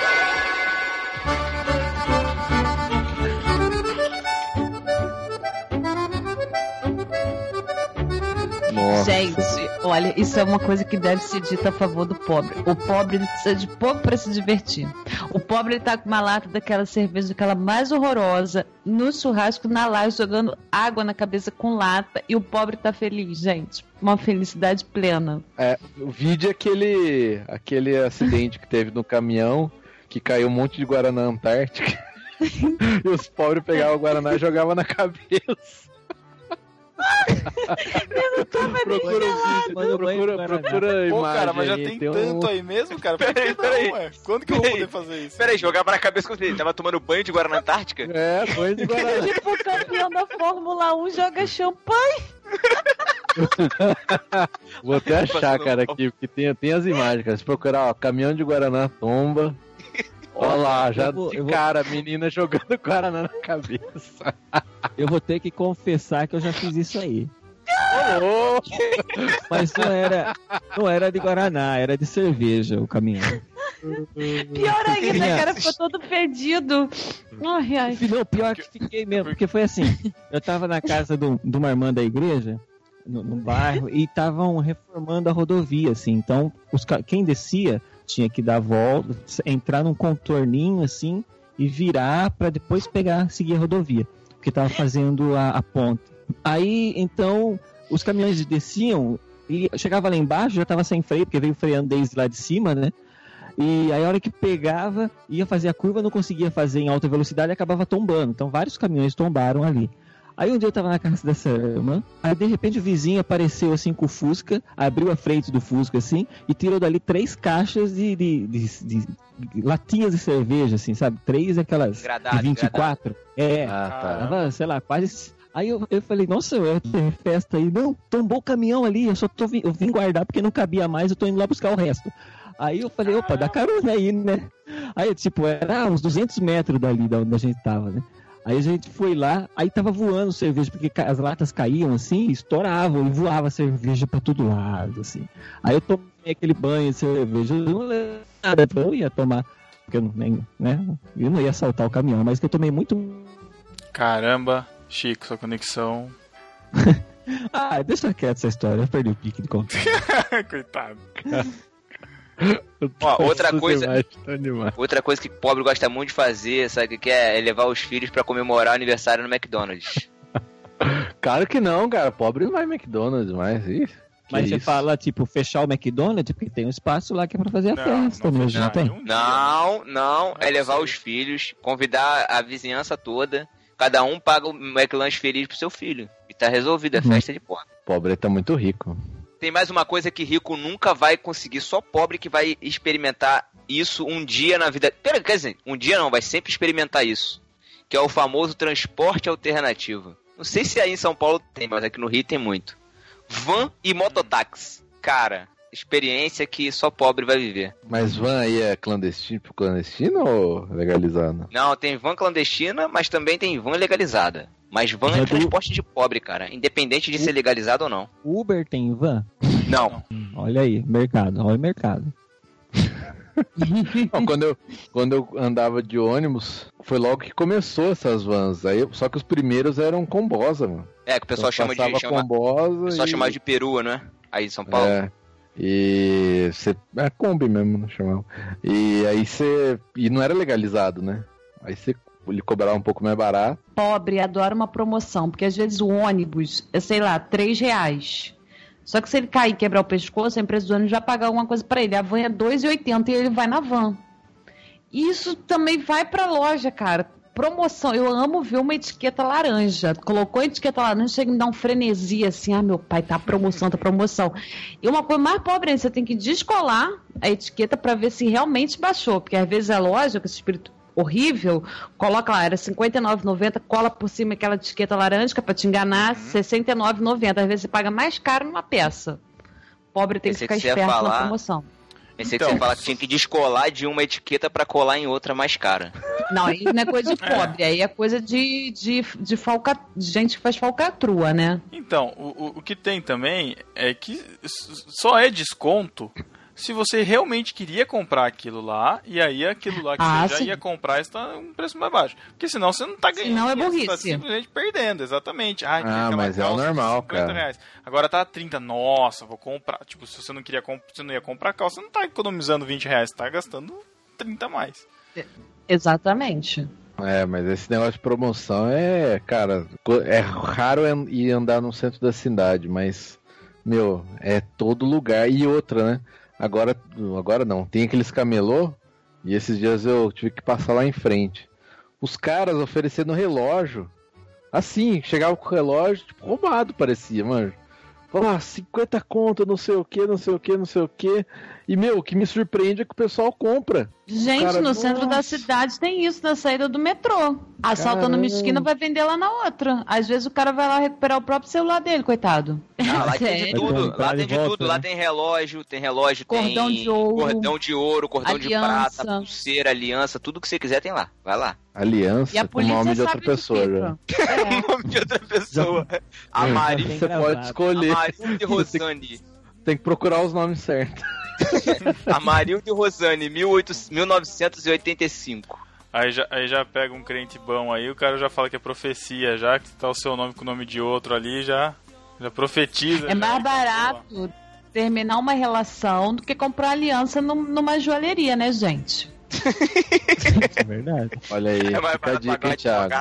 Gente, olha, isso é uma coisa que deve ser dita a favor do pobre. O pobre ele precisa de pouco pra se divertir. O pobre ele tá com uma lata daquela cerveja, aquela mais horrorosa, no churrasco, na laje, jogando água na cabeça com lata, e o pobre tá feliz, gente. Uma felicidade plena. É, o vídeo é aquele, aquele acidente que teve no caminhão, que caiu um monte de Guaraná Antártica. e os pobres pegavam o Guaraná e jogavam na cabeça. Procura o vídeo, Manda o banho procura, do Guaraná. procura a Pô, imagem cara, mas já aí, tem, tem um- tanto aí mesmo, cara? Por que Peraí, não, peraí. ué? Quando que eu vou Peraí. poder fazer isso? Pera aí, jogava na cabeça com ele. Tava tomando banho de Guaraná Antártica? É, banho de Guaraná. Tipo, o campeão da Fórmula 1 joga champanhe. Vou até achar, cara, aqui, porque tem, tem as imagens, cara. Se procurar, ó, caminhão de Guaraná tomba. Olha lá, já vou- de vou- cara, menina jogando Guaraná na cabeça. Eu vou ter que confessar que eu já fiz isso aí. Ô, Mas não era, não era de Guaraná, era de cerveja o caminhão. Pior ainda, Tinha- cara, ficou todo perdido. Ai, ai. Não, pior que fiquei mesmo, porque foi assim, eu tava na casa do- de uma irmã da igreja, no, no bairro, e estavam reformando a rodovia, assim, então os, quem descia tinha que dar volta, entrar num contorninho, assim, e virar pra depois pegar, seguir a rodovia, porque tava fazendo a, a ponta. Aí, então, os caminhões desciam, e chegava lá embaixo, já tava sem freio, porque veio freando desde lá de cima, né? E aí a hora que pegava, ia fazer a curva, não conseguia fazer em alta velocidade e acabava tombando. Então vários caminhões tombaram ali. Aí um dia eu tava na casa dessa irmã, aí de repente o vizinho apareceu assim com o Fusca, abriu a frente do Fusca assim, e tirou dali três caixas de, de, de- de- de latinhas de cerveja, assim, sabe? Três aquelas Gradado, de 24. É, Ah, tá. Tava, sei lá, quase. Aí eu, eu falei, nossa, eu ter festa aí. Não, tombou o caminhão ali, eu só tô, vim- eu vim guardar porque não cabia mais, eu tô indo lá buscar o resto. Aí eu falei, opa, dá carona aí, né? Aí, tipo, era uns 200 metros dali da onde a gente tava, né? Aí a gente foi lá, aí tava voando cerveja, porque as latas caíam assim, estouravam e voava cerveja pra todo lado, assim. Aí eu tomei aquele banho de cerveja, eu não lembro nada, eu ia tomar, porque eu não, nem, né? Eu não ia assaltar o caminhão, mas que eu tomei muito Caramba, Chico, sua conexão. Ah, deixa quieto essa história, eu perdi o pique de contar. Coitado. Ó, outra coisa- demais. Outra coisa que pobre gosta muito de fazer, sabe o que é? É levar os filhos pra comemorar o aniversário no McDonald's. Claro que não, cara. Pobre não vai McDonald's mais. Que Mas você isso. fala, tipo, fechar o McDonald's, porque tem um espaço lá que é pra fazer a festa não, mesmo, não, não, tem? Não, não, é Não levar os filhos, convidar a vizinhança toda, cada um paga o McLanche feliz pro seu filho. E tá resolvido, é Uhum. festa de pobre. Pobre tá muito rico. Tem mais uma coisa que rico nunca vai conseguir, só pobre que vai experimentar isso um dia na vida. Pera, quer dizer, um dia não, vai sempre experimentar isso. Que é o famoso transporte alternativo. Não sei se aí em São Paulo tem, mas aqui no Rio tem muito. Van e mototáxi. Cara, experiência que só pobre vai viver. Mas van aí é clandestino, tipo clandestino ou legalizado? Não, tem van clandestina, mas também tem van legalizada. Mas van é do- transporte de pobre, cara. Independente de ser legalizado ou não. O Uber tem van? Não. Olha aí, mercado, olha o mercado. Não, quando, eu, quando eu andava de ônibus, foi logo que começou essas vans. Aí, só que os primeiros eram combosa, mano. É, que o pessoal chama de. Chama, combosa. o pessoal e... chamava de perua, não é? Aí em São Paulo. É. E você. É Kombi mesmo, não chamava. E aí você. E não era legalizado, né? Aí você ele cobrava um pouco mais barato. Pobre adora uma promoção, porque às vezes o ônibus é, sei lá, 3 reais. Só que se ele cair e quebrar o pescoço, a empresa do ônibus vai pagar alguma coisa pra ele. A van é 2,80 e ele vai na van. Isso também vai pra loja, cara. Promoção. Eu amo ver uma etiqueta laranja. Colocou a etiqueta laranja, chega a me dar um frenesi assim. Ah, meu pai, tá promoção, tá promoção. E uma coisa mais pobre ainda, você tem que descolar a etiqueta pra ver se realmente baixou. Porque às vezes loja, com esse espírito horrível, coloca lá, era R$ 59,90, cola por cima aquela etiqueta laranja pra te enganar, R$ 69,90. Às vezes você paga mais caro numa peça. Pobre tem que ficar que esperto na promoção. Pensei Então. que você ia falar que tinha que descolar de uma etiqueta pra colar em outra mais cara. Não, aí não é coisa de pobre, aí é coisa de, de, de, falca, de gente que faz falcatrua, né? Então, o, o, que tem também é que só é desconto se você realmente queria comprar aquilo lá, e aí aquilo lá que Ah, você já sim. ia comprar está um preço mais baixo. Porque senão você não tá ganhando. Senão é Você tá burrice. simplesmente perdendo, exatamente. Ah, Ah, mas é o normal, 50 cara. Reais. Agora tá 30. Nossa, vou comprar. Tipo, se você não queria você não ia comprar calça, você não tá economizando 20 reais, você tá gastando 30 a mais. Exatamente. É, mas esse negócio de promoção é, cara, é raro ir andar no centro da cidade, mas, meu, é todo lugar. E outra, né? Agora, agora não, tem aqueles camelô, e esses dias eu tive que passar lá em frente. Os caras oferecendo relógio, assim, chegava com o relógio, tipo, roubado parecia, mano. Falava, ah, 50 conto, não sei o que, não sei o que, não sei o que. E, meu, o que me surpreende é que o pessoal compra. Gente, Cara, no centro da nossa. cidade tem isso na saída do metrô. Assalta numa Caramba. esquina, vai vender lá na outra. Às vezes o cara vai lá recuperar o próprio celular dele, coitado. Ah, lá tem de tudo. Lá tem de de volta, tudo. Lá né? tem relógio, tem relógio, Cordão tem de ouro, cordão de ouro, cordão de aliança. prata, pulseira, aliança, tudo que você quiser tem lá. Vai lá. Aliança E a com o nome de outra pessoa, de já. quê, É. O nome de outra pessoa. A Já Mari. Você pode escolher. Amarildo de Rosane. Tem que procurar os nomes certos. Amarildo de Rosane, 1800 1985. Aí já, aí já pega um crente bom aí, o cara já fala que é profecia, já que tá o seu nome com o nome de outro ali, já, já profetiza. É já. mais barato terminar uma relação do que comprar aliança num- numa joalheria, né, gente? É verdade. Olha aí, É mais fica a dica, hein, Thiago.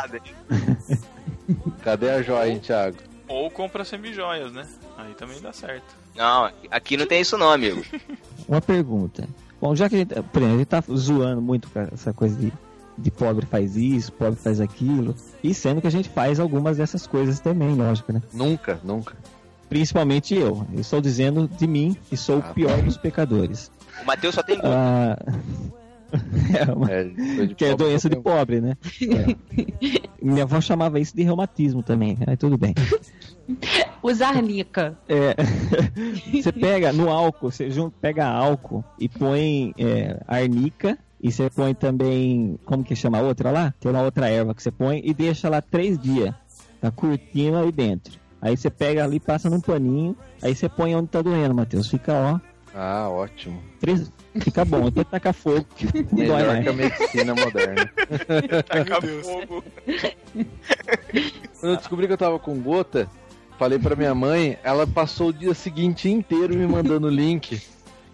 Cadê a joia, hein, Thiago? Ou compra semijoias, né? Aí também dá certo. Não, aqui não tem isso não, amigo. Uma pergunta. Bom, já que a gente, por exemplo, a gente tá zoando muito com essa coisa de, de pobre faz isso, pobre faz aquilo, e sendo que a gente faz algumas dessas coisas também, lógico, né? Nunca, nunca. Principalmente eu. Eu estou dizendo de mim, que sou o Ah, pior dos pecadores. O Matheus só tem. Ah, é uma- É, que é pobre doença de pobre, né? É. Minha avó chamava isso de reumatismo também. Aí tudo bem. Os arnica. É, você pega no álcool, você jun- pega álcool e põe é, arnica e você põe também, como que chama a outra lá? Tem uma outra erva que você põe e deixa lá três dias, tá curtindo aí dentro. Aí você pega ali, passa num paninho, aí você põe onde tá doendo, Matheus. Fica, ó, Ah, ótimo. três, fica bom. Depois taca fogo, não dói Melhor mais. que a medicina moderna. Taca fogo. Quando eu descobri que eu tava com gota, falei pra minha mãe, ela passou o dia seguinte inteiro me mandando link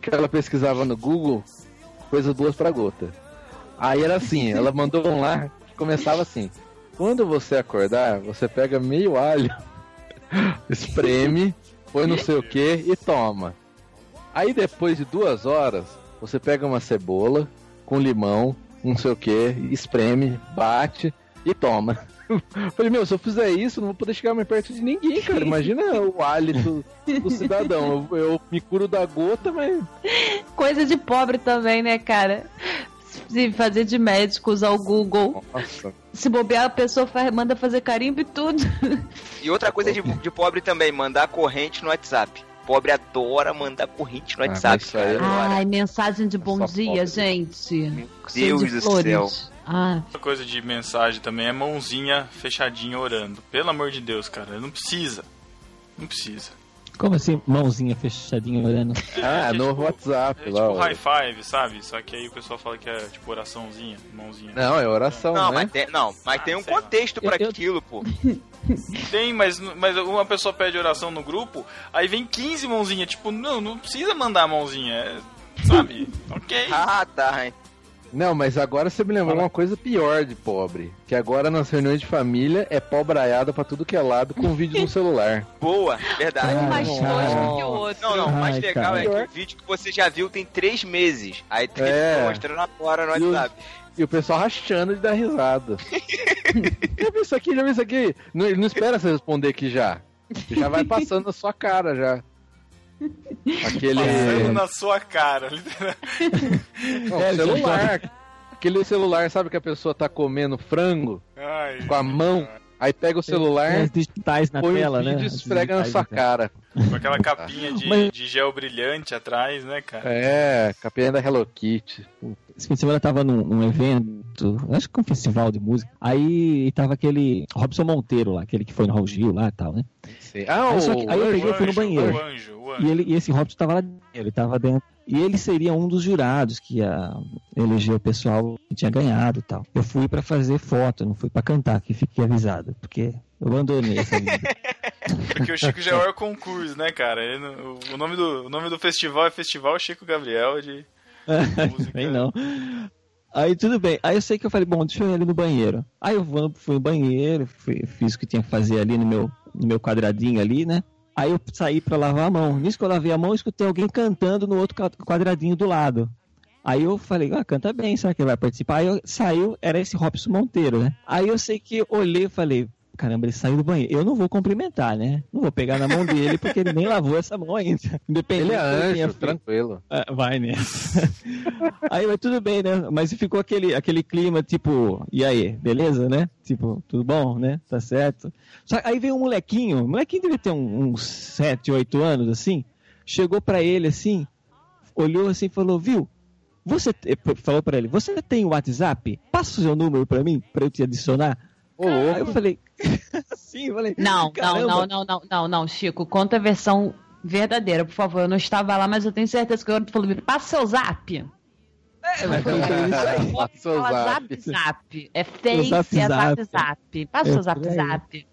que ela pesquisava no Google, coisa boas pra gota. Aí era assim, ela mandou um lá que começava assim: quando você acordar, você pega meio alho, espreme, põe não sei o que e toma. Aí depois de duas horas, você pega uma cebola com limão, não sei o que, espreme, bate e toma. Falei, meu, se eu fizer isso, não vou poder chegar mais perto de ninguém, cara. Imagina o hálito do cidadão. Eu, eu me curo da gota, mas. Coisa de pobre também, né, cara? Se fazer de médico, usar o Google. Nossa. Se bobear, a pessoa faz- manda fazer carimbo e tudo. E outra coisa de, de pobre também, mandar corrente no WhatsApp. Pobre adora mandar corrente no Ah, WhatsApp, isso aí é-. Ai, mensagem de bom Só dia, pobre. gente. Meu Deus de do flores. céu. Ah, Outra coisa de mensagem também é mãozinha fechadinha orando. Pelo amor de Deus, cara, não precisa. Não precisa. Como assim, mãozinha fechadinha olhando? Ah, é no tipo- WhatsApp É lá. tipo high five, sabe? Só que aí o pessoal fala que é tipo oraçãozinha, mãozinha. Não, é oração, Não, né? mas tem, não, mas tem um contexto eu- aquilo, pô. Tem, mas, mas uma pessoa pede oração no grupo, aí vem 15 mãozinhas. Tipo, não, não precisa mandar a mãozinha, é, sabe? ok. Ah, tá. hein. Não, mas agora você me lembrou uma coisa pior de pobre. Que agora nas reuniões de família é pobraiada pra tudo que é lado com vídeo no celular. Boa, verdade. Um mais não. tosco que o outro. Não, não, o mais Ai, legal cara. é que o vídeo que você já viu tem três meses. Aí tu É. mostrando agora no E WhatsApp. E o pessoal rachando de dar risada. já viu isso aqui? Já viu isso aqui? Não, ele não espera você responder aqui já. Já vai passando na sua cara já. Aquele. Passando na sua cara, literalmente. Não, É, celular. Aquele celular, sabe que a pessoa tá comendo frango Ai, com a mão, aí pega o celular, As digitais na põe tela, né? e esfrega na sua cara. Com aquela capinha de, Mas- de gel brilhante atrás, né, cara? É, capinha da Hello Kitty. Esse fim de semana eu tava num, num evento, acho que um festival de música. Aí tava aquele Robson Monteiro lá, aquele que foi no Raul Gil lá e tal, né? Sei. Ah, Aí que- aí eu peguei- eu fui no banheiro. O anjo, o anjo. E, ele, e esse Robson tava lá dentro, ele tava dentro. E ele seria um dos jurados que ia eleger o pessoal que tinha ganhado e tal. Eu fui pra fazer foto, não fui pra cantar, que fiquei avisado, porque eu abandonei essa vida. Porque o Chico já é o concurso, né, cara? Ele o, o nome do, o nome do festival é Festival Chico Gabriel de música. Bem não. Aí tudo bem. Aí eu sei que eu falei, bom, deixa eu ir ali no banheiro. Aí eu vou, fui no banheiro, fui- fiz o que tinha que fazer ali no meu, no meu quadradinho ali, né? Aí eu saí pra lavar a mão. Nisso que eu lavei a mão, eu escutei alguém cantando no outro quadradinho do lado. Aí eu falei, ah, canta bem, será que ele vai participar? Aí eu, saiu, era esse Robson Monteiro, né? Aí eu sei que eu olhei e falei, caramba, ele saiu do banheiro. Eu não vou cumprimentar, né? Não vou pegar na mão dele, porque ele nem lavou essa mão ainda. Independente Ele é anjo, tranquilo. Ah, vai nessa. aí vai tudo bem, né? Mas ficou aquele, aquele clima, tipo, e aí, beleza, né? Tipo, tudo bom, né? Tá certo. Só, aí veio um molequinho, o molequinho devia ter uns 7, 8 anos, assim. Chegou pra ele assim, olhou assim e falou, viu? Você te- falou pra ele, você tem o WhatsApp? Passa o seu número pra mim, pra eu te adicionar. Ô, Aí eu falei, assim, eu falei, Não, não, Caramba. não, não, não, não, não, Chico. Conta a versão verdadeira, por favor. Eu não estava lá, mas eu tenho certeza que o garoto falou: passa seu zap. É, mas foi isso aí. Passa seu Fala zap. zap, zap. É face, zap, é zap, zap. zap. Passa É seu zap, por aí. zap.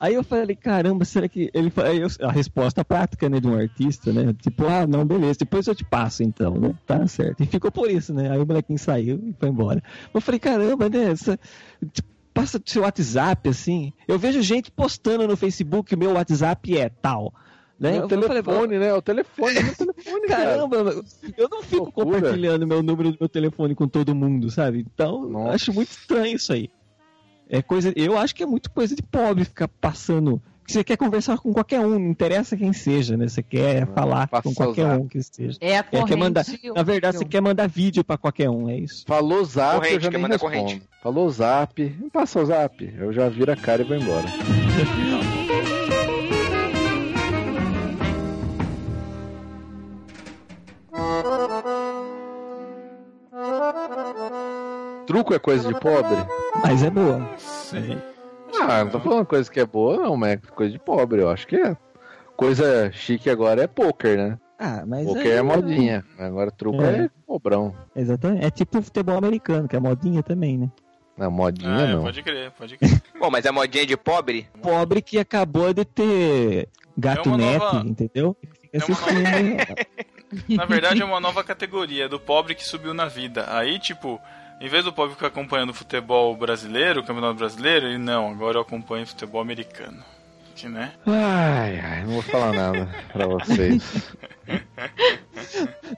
Aí eu falei, caramba, será que. Ele, eu- a resposta prática, né, de um artista, né? Tipo, ah, não, beleza, depois eu te passo então, né? Tá certo. E ficou por isso, né? Aí o molequinho saiu e foi embora. Eu falei, caramba, né? Essa, tipo, passa seu WhatsApp, assim. Eu vejo gente postando no Facebook o meu WhatsApp é tal. Né? O Eu falei, telefone, né? O telefone, é o telefone, cara. Caramba, eu não fico Loucura. compartilhando meu número do meu telefone com todo mundo, sabe? Então, Nossa. acho muito estranho isso aí. É coisa, eu acho que é muito coisa de pobre ficar passando. Você quer conversar com qualquer um, não interessa quem seja, né? Você quer falar passa com qualquer zap. um que seja. É a É, corrente. quer mandar, na verdade, você quer mandar vídeo pra qualquer um, é isso. Falou zap, Corrente, eu já nem respondo. corrente. Falou zap, passa o zap. Eu já viro a cara e vou embora. Truco é coisa de pobre? Mas é boa. Sei. Ah, não tô falando coisa que é boa, não, mas é coisa de pobre. Eu acho que é. Coisa chique agora é poker, né? Ah, mas Poker aí- é modinha. Agora truco É. é, pobrão. Exatamente. É tipo futebol americano, que é modinha também, né? Não, modinha Ah, é, não. pode crer, pode crer. Bom, mas é modinha de pobre? Pobre que acabou de ter gato É net, nova- entendeu? Fica É assistindo. Na verdade é uma nova categoria, do pobre que subiu na vida. Aí, tipo, em vez do pobre ficar acompanhando o futebol brasileiro, o campeonato brasileiro, ele não, agora eu acompanho futebol americano. Que, né? Ai, ai, não vou falar nada pra vocês.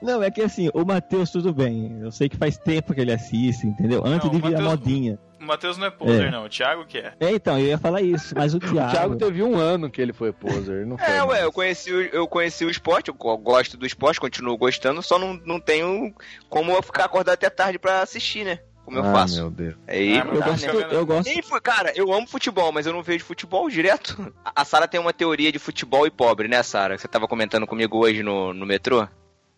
Não, é que assim, o Matheus, tudo bem. Eu sei que faz tempo que ele assiste, entendeu? Antes Não, de virar Matheus- modinha. O Matheus não é poser, É. não, o Thiago que é. É, então, eu ia falar isso, mas o O Thiago. Thiago teve um ano que ele foi poser, não foi? É, ué, mais. eu conheci, o- eu conheci o esporte, eu go- gosto do esporte, continuo gostando, só não, não tenho como eu ficar acordado até tarde pra assistir, né? Como eu ah, faço. meu Deus. Aí, Ah, mas Eu tá, gosto, né? eu gosto. Nem fui, cara, eu amo futebol, mas eu não vejo futebol direto. A- A Sara tem uma teoria de futebol e pobre, né, Sara? Você tava comentando comigo hoje no, no metrô?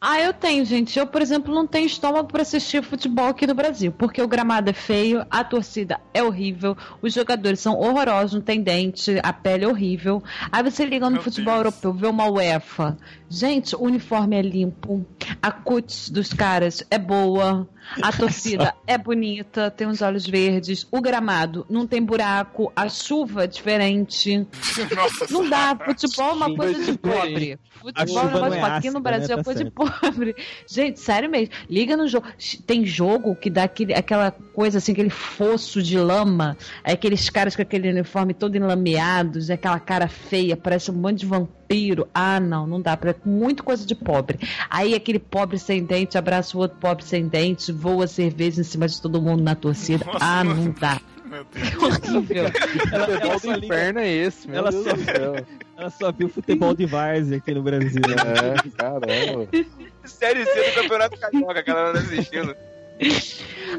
Ah, eu tenho, gente. Eu, por exemplo, não tenho estômago para assistir futebol aqui no Brasil, porque o gramado é feio, a torcida é horrível, os jogadores são horrorosos, não tem dente, a pele é horrível. Aí você liga no Meu futebol Deus. europeu, vê uma UEFA. Gente, o uniforme é limpo, a cutis dos caras é boa, a torcida é bonita, tem os olhos verdes, o gramado não tem buraco, a chuva é diferente. Nossa Não dá, futebol é uma coisa de pobre. Futebol é um chuva não negócio é aqui ácida, no Brasil né? é coisa de pobre. Gente, sério mesmo. Liga no jogo. Tem jogo que dá aquele, aquela coisa assim, aquele fosso de lama. É aqueles caras com aquele uniforme todo enlameados, é aquela cara feia, parece um monte de vampiro. Ah, não, não dá. É muito coisa de pobre. Aí aquele pobre sem dente abraça o outro pobre sem dente, voa cerveja em cima de todo mundo na torcida. Nossa, ah, mano. não dá. Meu Deus. Horrível. Ela, ela do só inferno é esse, meu ela Deus só- ela só viu futebol de várzea aqui no Brasil. né? É, caramba. Série C do Campeonato Carioca, que ela anda assistindo.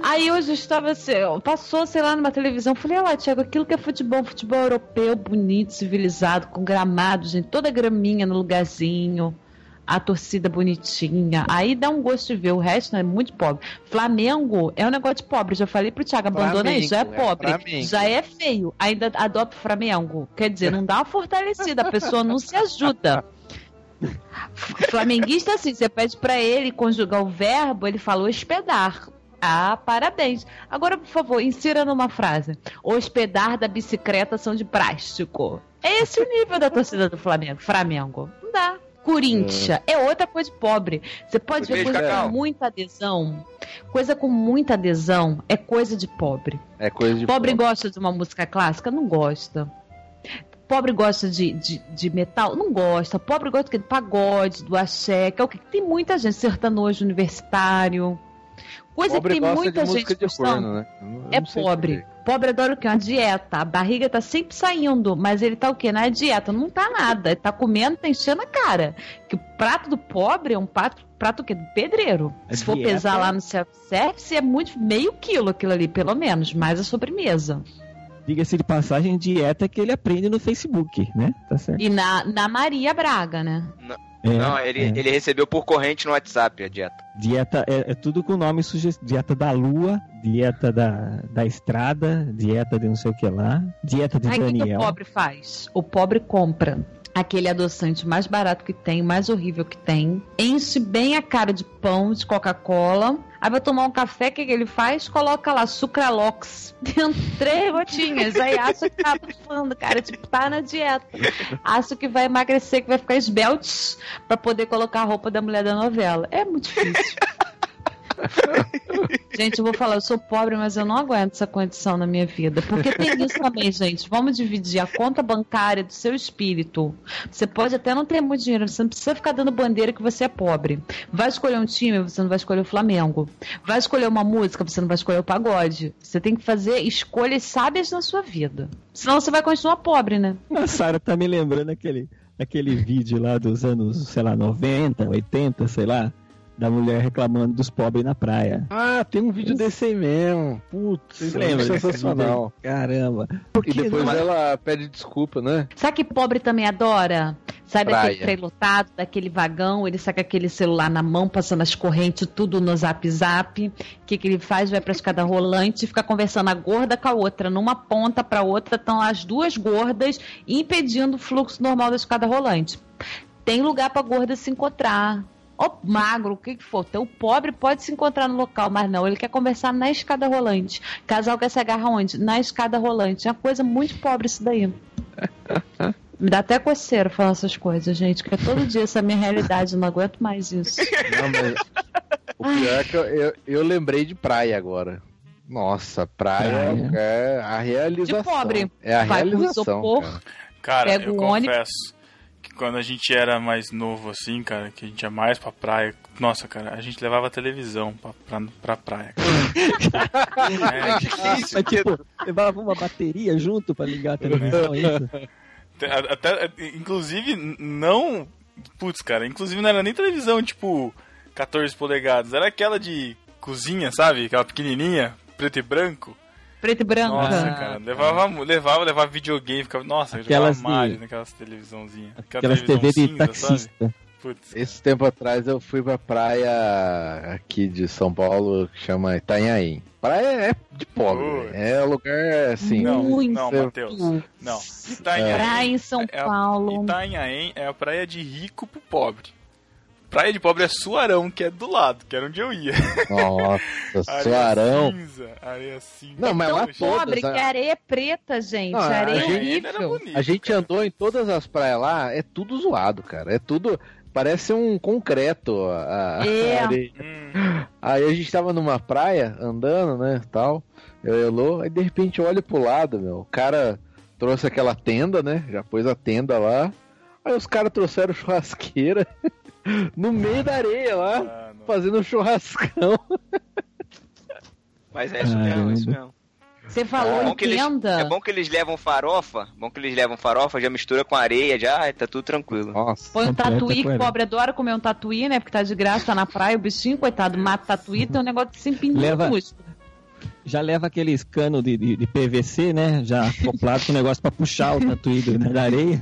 Aí hoje eu estava assim, passou, sei lá, numa televisão, falei, olha lá, Thiago, aquilo que é futebol, futebol europeu, bonito, civilizado, com gramado, gente, toda graminha no lugarzinho, a torcida bonitinha. Aí dá um gosto de ver, o resto né, é muito pobre. Flamengo é um negócio de pobre, já falei pro Thiago, abandona isso, já é Flamengo, é pobre, Flamengo. já é feio, ainda adota o Flamengo. Quer dizer, não dá uma fortalecida, a pessoa não se ajuda. Flamenguista, assim, você pede pra ele conjugar o verbo, ele falou hospedar. Ah, parabéns. Agora, por favor, insira numa frase. Hospedar da bicicleta são de plástico. É esse o nível da torcida do Flamengo. Flamengo. Não dá. Corinthians é outra coisa pobre. Você pode ver coisa Cacau. com muita adesão. Coisa com muita adesão é coisa de pobre. É coisa de Pobre gosta de uma música clássica? Não gosta. Pobre gosta de, de, de metal? Não gosta. Pobre gosta do pagode, do axé, que é o que tem muita gente, sertanojo universitário. Coisa Pobre que tem muita de gente de corno, né? Não- É pobre. Pobre adora o quê? Uma dieta. A barriga tá sempre saindo, mas ele tá o quê? Na dieta. Não tá nada. Ele tá comendo, tá enchendo a cara. Que o prato do pobre é um prato, prato o quê? Do pedreiro. A Se for dieta- pesar lá no self-service, é muito meio quilo aquilo ali, pelo menos, mais a sobremesa. Diga-se de passagem, dieta que ele aprende no Facebook, né? Tá certo. E na, na Maria Braga, né? É, Não, ele, é. ele recebeu por corrente no WhatsApp a dieta. Dieta é, é tudo com nome sugestivo. Dieta da lua, dieta da, da estrada, dieta de não sei o que lá, dieta de Aí o que, que o Daniel. pobre faz? O pobre compra aquele adoçante mais barato que tem, mais horrível que tem, enche bem a cara de pão, de Coca-Cola. Aí vai tomar um café, o que, que ele faz? Coloca lá sucralox dentro, três gotinhas. Aí acha que tá falando, cara, tipo, tá na dieta. Acha que vai emagrecer, que vai ficar esbelte pra poder colocar a roupa da mulher da novela. É muito difícil. Gente, eu vou falar, eu sou pobre, mas eu não aguento essa condição na minha vida. Porque tem isso também, gente. Vamos dividir a conta bancária do seu espírito. Você pode até não ter muito dinheiro, você não precisa ficar dando bandeira que você é pobre. Vai escolher um time, você não vai escolher o Flamengo. Vai escolher uma música, você não vai escolher o pagode. Você tem que fazer escolhas sábias na sua vida. Senão você vai continuar pobre, né? A Sara tá me lembrando aquele, aquele vídeo lá dos anos, sei lá, 90, 80, sei lá, da mulher reclamando dos pobres na praia. Ah, tem um vídeo desse aí mesmo. Putz, Vocês é lembram? sensacional. Caramba. E depois ela pede desculpa, né? Sabe que pobre também adora? Sai Praia. daquele trem lotado, daquele vagão, ele saca aquele celular na mão, passando as correntes, tudo no zap zap. O que, que ele faz? Vai pra escada rolante e fica conversando a gorda com a outra. Numa ponta pra outra estão as duas gordas impedindo o fluxo normal da escada rolante. Tem lugar pra gorda se encontrar. Ou magro, o que, que for. Então, o pobre pode se encontrar no local, mas não. Ele quer conversar na escada rolante. Casal quer se agarrar onde? Na escada rolante. É uma coisa muito pobre isso daí. Me dá até coceira falar essas coisas, gente, porque todo dia essa é a minha realidade, eu não aguento mais isso. Não, mas o pior é que eu, eu, eu lembrei de praia agora. Nossa, praia, Praia. é a realização. De pobre. É a Vai pro realização. isopor. cara. Cara, Pega eu o ônibus. confesso que quando a gente era mais novo, assim, cara, que a gente ia mais pra praia, nossa, cara, a gente levava a televisão pra, pra, pra praia. Cara. É, Mas tipo, levava uma bateria junto pra ligar a televisão, é isso? Até, até- inclusive, não. Putz, cara, inclusive não era nem televisão tipo 14 polegadas, era aquela de cozinha, sabe? Aquela pequenininha, preto e branco. Preto e branco. Nossa, cara, levava, levava, levava videogame, ficava, nossa, eu Aquelas jogava Mario de- naquelas televisãozinhas. Aquela Aquelas TV de televisão cinza, sabe? taxista. Putz. Esse tempo atrás eu fui pra praia aqui de São Paulo que chama Itanhaém. Praia é de pobre, Putz. é lugar assim. Não, Muito. não, Matheus. Não. Itanhaém, Praia em São é a- Paulo. Itanhaém é a praia de rico pro pobre. Praia de pobre é Suarão, que é do lado, que era onde eu ia. Nossa, Areia Suarão. cinza, areia cinza. Não, mas Tão lá pobre todas, que a areia é preta, gente. Não, a areia gente- era bonito, A gente cara. andou em todas as praias lá, é tudo zoado, cara. É tudo. Parece um concreto a, a É. areia. Hum, Aí a gente tava numa praia, andando, né, tal. Eu e a Elô, aí de repente eu olho pro lado, meu. O cara trouxe aquela tenda, né? Já pôs a tenda lá. Aí os caras trouxeram churrasqueira no meio da areia lá, ah, fazendo um churrascão. Mas é isso mesmo, é isso Caramba. mesmo. Você falou É em bom, que eles, tenda. é bom que eles levam farofa, bom que eles levam farofa, já mistura com areia, já tá tudo tranquilo. Nossa. Põe um tatuí, que pobre adora comer um tatuí, né? Porque tá de graça, tá na praia, o bichinho, coitado, mata tatuí, tem um negócio de se empinar Leva-. Já leva aqueles canos de, de, de PVC, né? Já acoplado com o negócio pra puxar o tatuí da areia.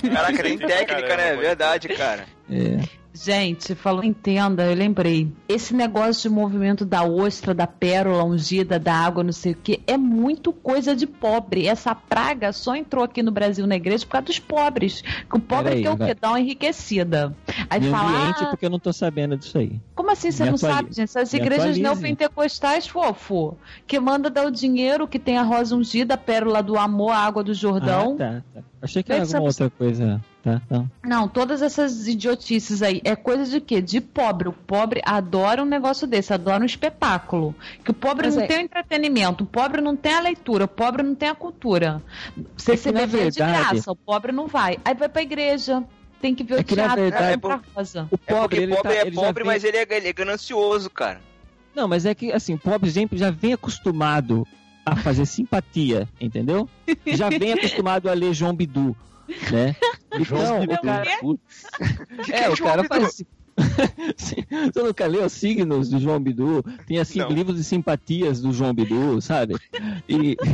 Caraca, tem técnica, Caramba, né? É verdade, cara. É. Gente, falou em tenda, eu lembrei. Esse negócio de movimento da ostra, da pérola ungida, da água, não sei o que, é muito coisa de pobre. Essa praga só entrou aqui no Brasil na igreja por causa dos pobres. Que o pobre Peraí, quer o quê? Dar uma enriquecida. Aí fala, ambiente, ah, porque eu não tô sabendo disso aí. como assim você Me não atualize. sabe, gente? Essas Me igrejas neopentecostais, fofo, que manda dar o dinheiro, que tem a rosa ungida, a pérola do amor, a água do Jordão. Ah, tá, tá. Achei que era ser alguma outra coisa. Tá, não. Não, todas essas idiotices aí é coisa de quê? De pobre. O pobre adora um negócio desse, adora um espetáculo. Que o pobre Mas não é- tem o entretenimento, o pobre não tem a leitura, o pobre não tem a cultura. Você É se que, beber de verdade- graça, o pobre não vai. Aí vai pra igreja, tem que ver É o que, na teatro, verdade- pra rosa. O É pobre, porque ele pobre tá, é ele pobre, vem- mas ele é, ele é ganancioso, cara. Não, mas é que, assim, pobre sempre já vem acostumado a fazer simpatia, entendeu? Já vem acostumado a ler João Bidu, né? Então, o cara, é, o cara faz... Você nunca leu os signos do João Bidu? Tem, assim, Não. livros de simpatias do João Bidu, sabe? E...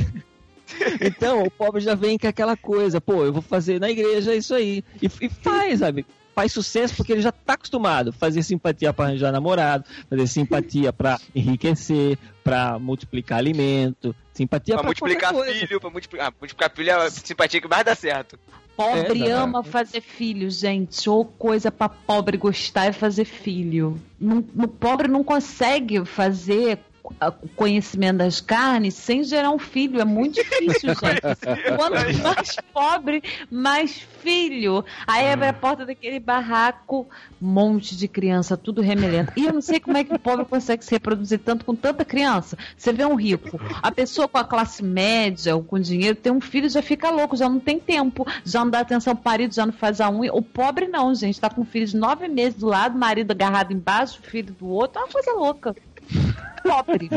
Então, o pobre já vem com aquela coisa, pô, eu vou fazer na igreja isso aí. E, e faz, sabe? Faz sucesso porque ele já tá acostumado. Fazer simpatia para arranjar namorado, fazer simpatia para enriquecer, para multiplicar alimento, simpatia Pra para multiplicar filho, pra multiplicar, ah, multiplicar filho é a simpatia que mais dá certo. Pobre É, ama fazer filho, gente. Ou coisa pra pobre gostar é fazer filho. Não- O pobre não consegue fazer a- conhecimento das carnes sem gerar um filho. É muito difícil, gente. Quanto mais pobre, mais filho. Aí abre a porta daquele barraco, monte de criança, tudo remelento. E eu não sei como é que o pobre consegue se reproduzir tanto com tanta criança. Você vê um rico, a pessoa com a classe média ou com dinheiro tem um filho já fica louco, já não tem tempo, já não dá atenção pro marido, já não faz a unha. O pobre não, gente, tá com um filho de nove meses do lado, marido agarrado embaixo, filho do outro, é uma coisa louca. Pobre.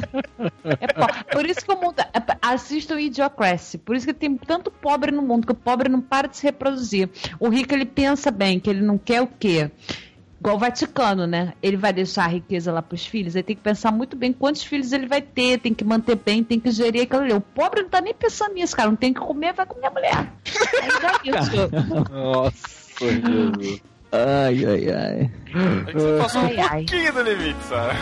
É pobre. Por isso que o mundo. é- Assistam Idiocracy. Por isso que tem tanto pobre no mundo, que o pobre não para de se reproduzir. O rico, ele pensa bem, que ele não quer o quê? Igual o Vaticano, né? Ele vai deixar a riqueza lá pros filhos, ele tem que pensar muito bem quantos filhos ele vai ter, tem que manter bem, tem que gerir aquilo ali. O pobre não tá nem pensando nisso, cara. Não tem que comer, vai comer a mulher. Já é isso. Nossa, Jesus. Ai, ai, ai. É que você passou Ai, um ai. pouquinho do limite, Sara.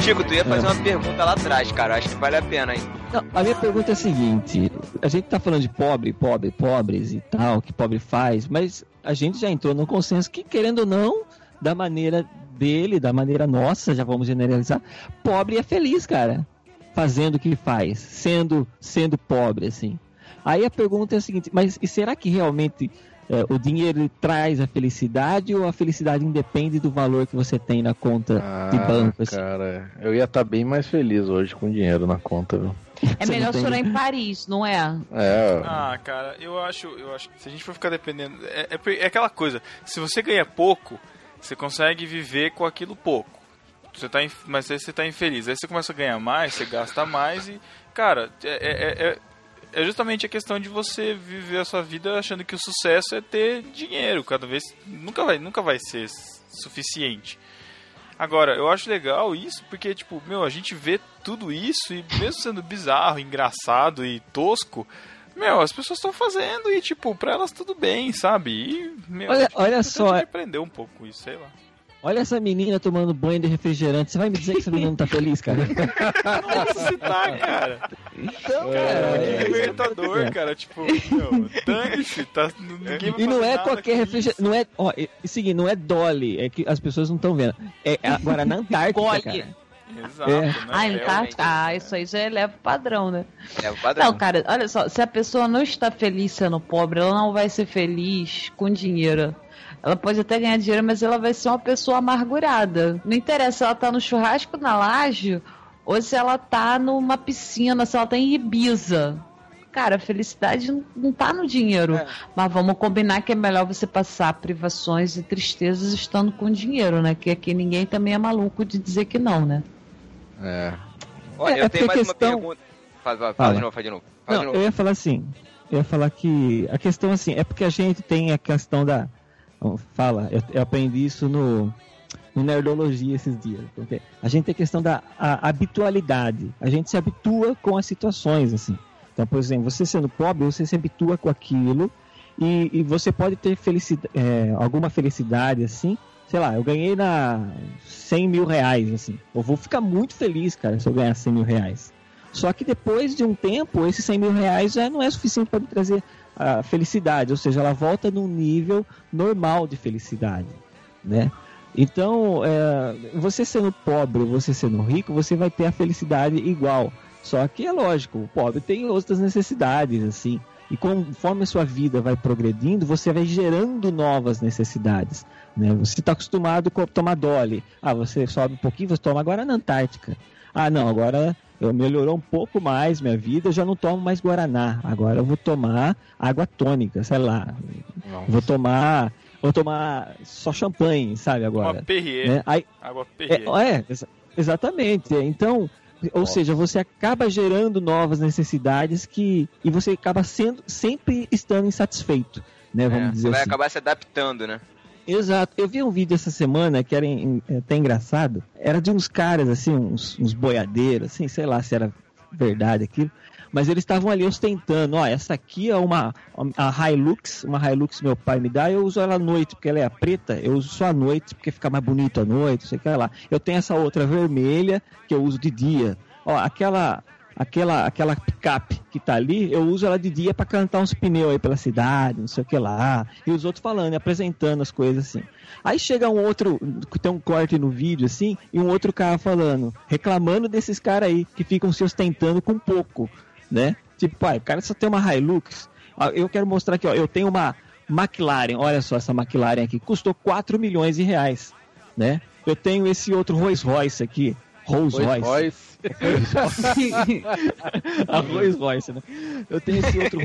Chico, tu ia fazer uma pergunta lá atrás, cara. Acho que vale a pena, hein? Não, a minha pergunta é a seguinte: a gente tá falando de pobre, pobre, pobres e tal, que pobre faz, mas a gente já entrou no consenso que, querendo ou não, da maneira dele, da maneira nossa, já vamos generalizar, pobre é feliz, cara. Fazendo o que faz, sendo, sendo pobre, assim. Aí a pergunta é a seguinte: mas e será que realmente é, o dinheiro traz a felicidade ou a felicidade independe do valor que você tem na conta de Ah, banco? assim? cara, eu ia estar bem mais feliz hoje com dinheiro na conta, viu? É Você melhor tem- chorar em Paris, não é? É, Ah, cara, eu acho, eu acho que se a gente for ficar dependendo. É, é, é aquela coisa, se você ganha pouco, você consegue viver com aquilo pouco. Você tá, mas aí você tá infeliz. Aí você começa a ganhar mais, você gasta mais e. Cara, é, é, é, é justamente a questão de você viver a sua vida achando que o sucesso é ter dinheiro. Cada vez. Nunca vai, nunca vai ser suficiente. Agora, eu acho legal isso porque, tipo, meu, a gente vê tudo isso e mesmo sendo bizarro, engraçado e tosco, meu, as pessoas estão fazendo e, tipo, pra elas tudo bem, sabe? E, meu, Olha- olha só, é- aprender um pouco isso, sei lá. Olha essa menina tomando banho de refrigerante. Você vai me dizer que essa menina não tá feliz, cara? Nossa, você tá, cara. Então, É, cara. que libertador, é. cara. Tipo, meu, dane-se, tá, ninguém E não é qualquer refrigerante. Não é. Ó, e, seguinte, não é Dolly. É que as pessoas não estão vendo. É agora na Antártica, cara. Exato, É. né? Ah, ele tá. Ah, isso aí já eleva o padrão, né? É o padrão. Não, cara, olha só, se a pessoa não está feliz sendo pobre, ela não vai ser feliz com dinheiro. Ela pode até ganhar dinheiro, mas ela vai ser uma pessoa amargurada. Não interessa se ela tá no churrasco na laje ou se ela tá numa piscina, se ela tá em Ibiza. Cara, a felicidade não- não tá no dinheiro. É. Mas vamos combinar que é melhor você passar privações e tristezas estando com dinheiro, né? Que aqui ninguém também é maluco de dizer que não, né? É. Olha, É, eu é tenho mais a uma questão- pergunta. Fala Fala. de novo, fala de novo. De Não, novo. eu ia falar assim. Eu ia falar que a questão assim, é porque a gente tem a questão da. Fala, eu, eu aprendi isso no, no Nerdologia esses dias. porque A gente tem a questão da a- habitualidade. A gente se habitua com as situações, assim. Então, por exemplo, você sendo pobre, você se habitua com aquilo e, e você pode ter felicidade, alguma felicidade, assim. Sei lá, eu ganhei na 100 mil reais, assim. Eu vou ficar muito feliz, cara, se eu ganhar 100 mil reais. Só que depois de um tempo, esses 100 mil reais já não é suficiente para me trazer a felicidade, ou seja, ela volta num nível normal de felicidade, né? Então, é, você sendo pobre, você sendo rico, você vai ter a felicidade igual. Só que é lógico, o pobre tem outras necessidades, assim. E conforme a sua vida vai progredindo, você vai gerando novas necessidades. Né? Você está acostumado com tomar Dolly. Ah, você sobe um pouquinho, você toma agora na Antártica. Ah, não, agora eu melhorou um pouco mais minha vida, já não tomo mais Guaraná. Agora eu vou tomar água tônica, sei lá. Vou tomar. Vou tomar só champanhe, sabe, Uma agora. Perrier, Né? Aí, água Perrier. é, é, exa- exatamente. Então, ou Nossa. seja, você acaba gerando novas necessidades que e você acaba sendo sempre estando insatisfeito, né? Vamos É, dizer vai assim. acabar se adaptando, né? Exato. Eu vi um vídeo essa semana que era é até engraçado. Era de uns caras, assim, uns, uns boiadeiros, assim, sei lá se era verdade aquilo. Mas eles estavam ali ostentando. Ó, essa aqui é uma a Hilux, uma Hilux meu pai me dá. Eu uso ela à noite, porque ela é preta. Eu uso só à noite, porque fica mais bonito à noite, sei que lá. Eu tenho essa outra vermelha, que eu uso de dia. Ó, aquela aquela aquela picape que tá ali, eu uso ela de dia para cantar uns pneus aí pela cidade, não sei o que lá. E os outros falando, apresentando as coisas assim. Aí chega um outro, tem um corte no vídeo assim, e um outro cara falando, reclamando desses caras aí que ficam se ostentando com pouco, né? Tipo, pai, o cara só tem uma Hilux. Eu quero mostrar aqui, ó, eu tenho uma McLaren, olha só essa McLaren aqui, custou 4 milhões de reais, né? Eu tenho esse outro Rolls Royce aqui, Rolls Pois, Royce. a Rolls Royce, né? Eu tenho esse outro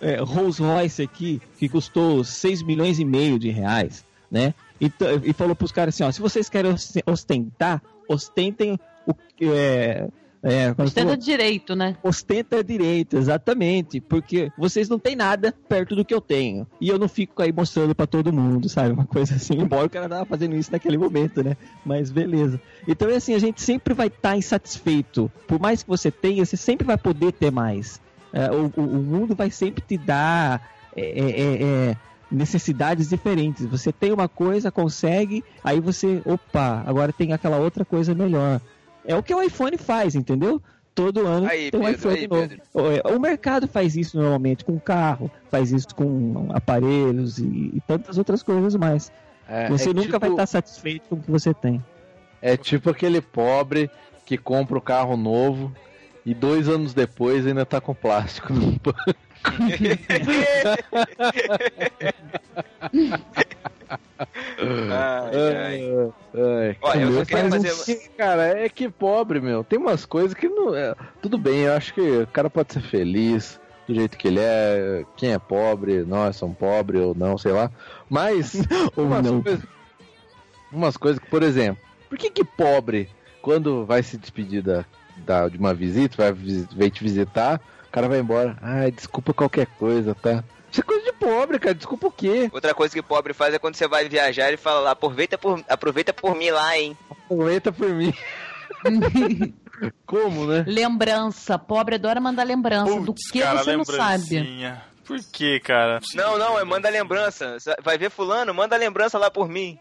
é, Rolls Royce aqui, que custou 6 milhões e meio de reais, né? E, e falou pros caras assim, ó, se vocês querem os- ostentar, ostentem o que é, é, quando Ostenta falou- direito, né? ostenta direito, exatamente, porque vocês não têm nada perto do que eu tenho. E eu não fico aí mostrando pra todo mundo, sabe? Uma coisa assim, embora o cara tava fazendo isso naquele momento, né? Mas beleza. Então é assim, a gente sempre vai estar insatisfeito. Por mais que você tenha, você sempre vai poder ter mais. É, o, o- o mundo vai sempre te dar é, é, é, é, necessidades diferentes. Você tem uma coisa, consegue, aí você, opa, agora tem aquela outra coisa melhor. É o que o iPhone faz, entendeu? Todo ano Aí, tem um Pedro, iPhone aí, novo. Pedro. O- O mercado faz isso normalmente com carro, faz isso com aparelhos e, e tantas outras coisas mais. É, você é nunca vai tipo- estar satisfeito com o que você tem. É tipo aquele pobre que compra o carro novo e dois anos depois ainda tá com plástico no banco. Ai, ai. Ai, Olha, eu só queria faz um- fazer- que- Cara, é que pobre, meu. Tem umas coisas que não. é, tudo bem, eu acho que o cara pode ser feliz do jeito que ele é. Quem é pobre, nós somos pobres ou não, sei lá. Mas. Ou umas, não. Coisas, umas coisas que, por exemplo, por que que pobre, quando vai se despedir da, da- de uma visita, vai, vai te visitar, o cara vai embora. Ai, desculpa qualquer coisa, tá? Isso é coisa de pobre, cara. Desculpa o quê? Outra coisa que pobre faz é quando você vai viajar e fala lá, aproveita por, aproveita por mim lá, hein? Comenta por mim. Como, né? lembrança. Pobre adora mandar lembrança. do Putz, que cara, você não sabe. Por que, cara? Não, não, é manda lembrança. Vai ver fulano, manda lembrança lá por mim.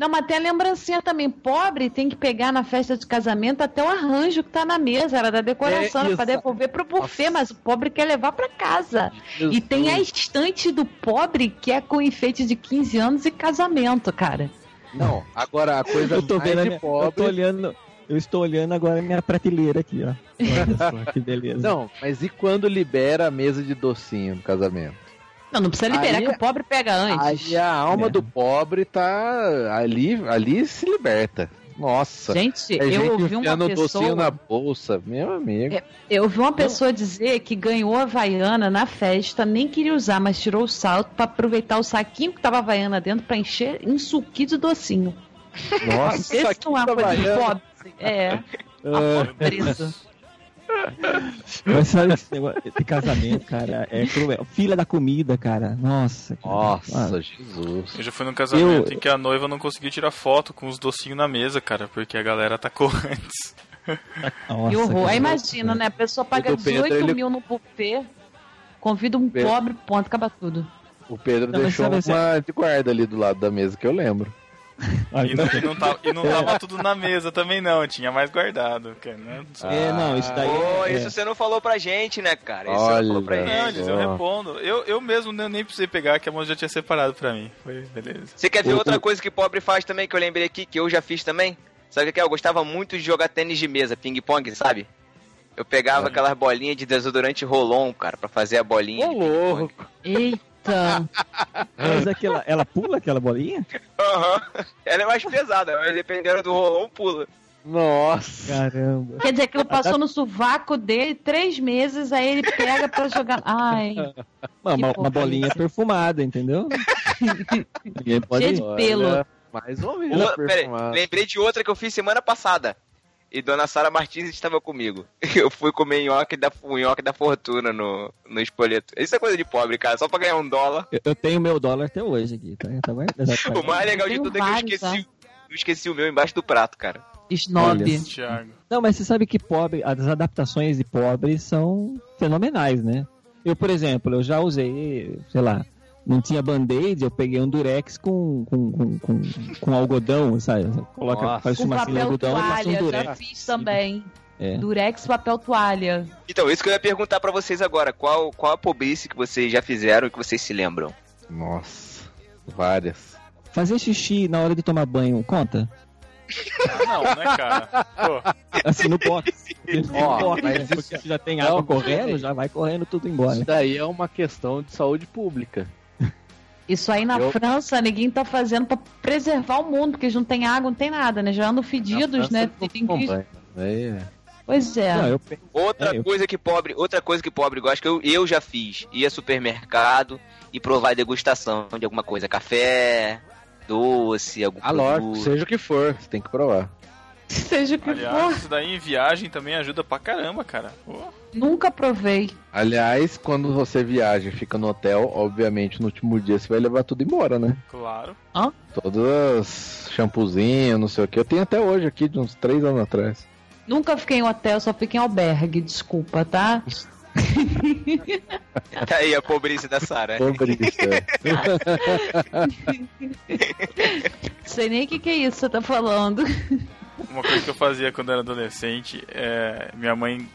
Não, mas tem a lembrancinha também. Pobre tem que pegar na festa de casamento até o arranjo que tá na mesa, era da decoração, É, isso. devolver pro buffet, mas o pobre quer levar pra casa. E tem a estante do pobre que é com enfeite de 15 anos e casamento, cara. Não, agora a coisa Eu tô mais vendo minha, eu tô pobre... olhando, eu estou olhando agora a minha prateleira aqui, ó. Olha só que beleza. Não, mas e quando libera a mesa de docinho no casamento? Não, não precisa liberar Aí- que o pobre pega antes. Aí a alma É. do pobre tá ali, ali se liberta. Nossa. Gente, É eu gente ouvi uma o docinho pessoa. na bolsa, meu amigo. É. Eu ouvi uma pessoa dizer que ganhou a Havaiana na festa, nem queria usar, mas tirou o salto pra aproveitar o saquinho que tava a Havaiana dentro pra encher em suquinho de docinho. Nossa, Esse não é uma coisa de pobre. É, Ah, a pobreza. Mas sabe esse negócio de casamento, cara, é cruel. Fila da comida, cara. Nossa. cara. Nossa, Ah, Jesus. Eu já fui num casamento Eu- em que a noiva não conseguiu tirar foto com os docinhos na mesa, cara, porque a galera atacou antes. nossa, Que horror. Aí imagina, né? A pessoa paga O do Pedro, 18 ele- mil no buffet, convida um Pedro. pobre, ponto, acaba tudo. O Pedro Não, deixou assim- uma de guarda ali do lado da mesa que eu lembro. Olha, E não, e não tava, e não tava tudo na mesa também, não. Tinha mais guardado. cara, né? É, não, isso daí Pô, é, isso você não falou pra gente, né, cara? Isso você não Olha, falou pra velho. Não, gente. eles, eu Ó. repondo. Eu, eu mesmo nem, nem precisei pegar, que a mão já tinha separado pra mim. Foi, beleza. Você quer ver outra coisa que pobre faz também, que eu lembrei aqui, que eu já fiz também? Sabe o que é? Eu gostava muito de jogar tênis de mesa, ping-pong, sabe? Eu pegava aquelas bolinhas de desodorante Rolon, cara, pra fazer a bolinha. Ô, louco. Eita! Mas aquela, ela pula aquela bolinha? Aham. Ela é mais pesada, mas dependendo do Rolon, pula. Nossa. Caramba. Quer dizer, aquilo passou no sovaco dele três meses, aí ele pega pra jogar. Ai, Uma, uma, uma bolinha perfumada, entendeu? Ninguém pode. Cheio de pelo. Olha, Mais ou menos lembrei de outra que eu fiz semana passada. E Dona Sara Martins estava comigo. Eu fui comer nhoque da, o nhoque da fortuna no, no espoleto. Isso é coisa de pobre, cara. Só pra ganhar um dólar. Eu, eu tenho meu dólar até hoje aqui, tá? tá guardado. O mais legal de tudo é que eu esqueci, eu esqueci o meu embaixo do prato, cara. snob. Não, mas você sabe que pobre, as adaptações de pobre são fenomenais, né? Eu, por exemplo, eu já usei, sei lá, não tinha band-aid, eu peguei um durex com, com, com, com, com algodão, sabe? Coloca, Nossa. faz uma papel algodão e passa um toalha, já durex. fiz também. É. Durex, papel toalha. Então, isso que eu ia perguntar pra vocês agora. Qual, qual a pobrice que vocês já fizeram e que vocês se lembram? Nossa. Várias. Fazer xixi na hora de tomar banho, conta? Ah, não, né, cara? Pô, Assim, no box. Ó, No box, mas isso- Porque já tem Não, água correndo, já vai correndo tudo embora. Isso daí é uma questão de saúde pública. Isso aí na Eu- França, ninguém tá fazendo pra preservar o mundo, porque eles não tem água, não tem nada, né? Já andam fedidos, Na né? Tem que- é. Pois é. Não, eu Outra É, eu- coisa que pobre, outra coisa que pobre gosta que eu, eu já fiz, ir a supermercado e provar degustação de alguma coisa, café, doce, algum Ah, lógico, seja o que for, você tem que provar. Seja o que aliás, isso daí em viagem também ajuda pra caramba, cara. Pô, for, nunca provei. Aliás, quando você viaja e fica no hotel, obviamente no último dia você vai levar tudo embora, né? claro. Todas as shampoozinho, não sei o que. Eu tenho até hoje aqui, de uns três anos atrás. Nunca fiquei em hotel, só fiquei em albergue, desculpa, tá? Tá aí a pobreza da Sara. É. Sei nem o que, que é isso que você tá falando. Uma coisa que eu fazia quando era adolescente, é, minha mãe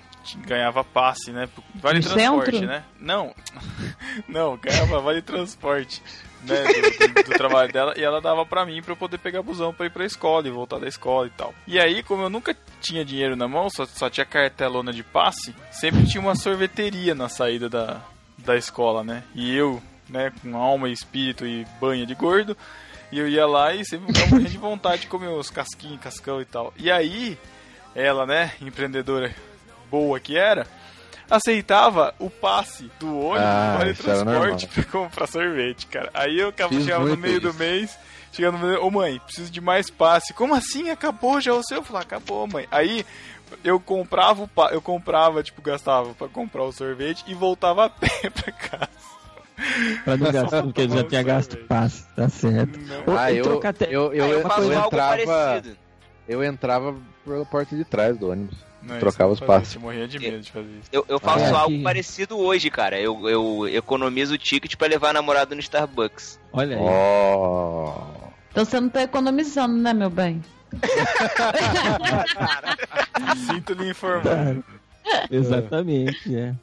ganhava passe, né? Vale transporte, centro? né? Não, não, ganhava vale transporte, né? Do, do- trabalho dela e ela dava pra mim pra eu poder pegar busão pra ir pra escola e voltar da escola e tal. E aí, como eu nunca tinha dinheiro na mão, só, só tinha cartelona de passe, sempre tinha uma sorveteria na saída da, da escola, né? E eu, né, com alma e espírito e banha de gordo, e eu ia lá e sempre ficava morrendo de vontade de comer os casquinhos, cascão e tal. E aí, ela, né, empreendedora boa que era, aceitava o passe do ônibus, Ah, do era transporte pra comprar sorvete, cara. Aí eu acabava, chegava no meio do isso. mês, chegando no meio, ô mãe, preciso de mais passe. Como assim? Acabou já o seu? Eu falava, acabou, mãe. Aí eu comprava o eu comprava, tipo, gastava pra comprar o sorvete e voltava a pé pra casa. Pra não gastar, porque ele já tinha gasto passe, tá certo. Ô, Ah, eu, te- eu, eu, Ah, eu eu faço algo entrava, parecido. Eu entrava pela porta de trás do ônibus. Não, Trocava os eu passos. Eu morria de medo de fazer isso. Eu, eu faço Ah, é. algo Que- parecido hoje, cara. Eu, eu economizo o ticket pra levar a namorada no Starbucks. Olha aí. Ó. Então você não tá economizando, né, meu bem? Sinto lhe informar. Exatamente, é.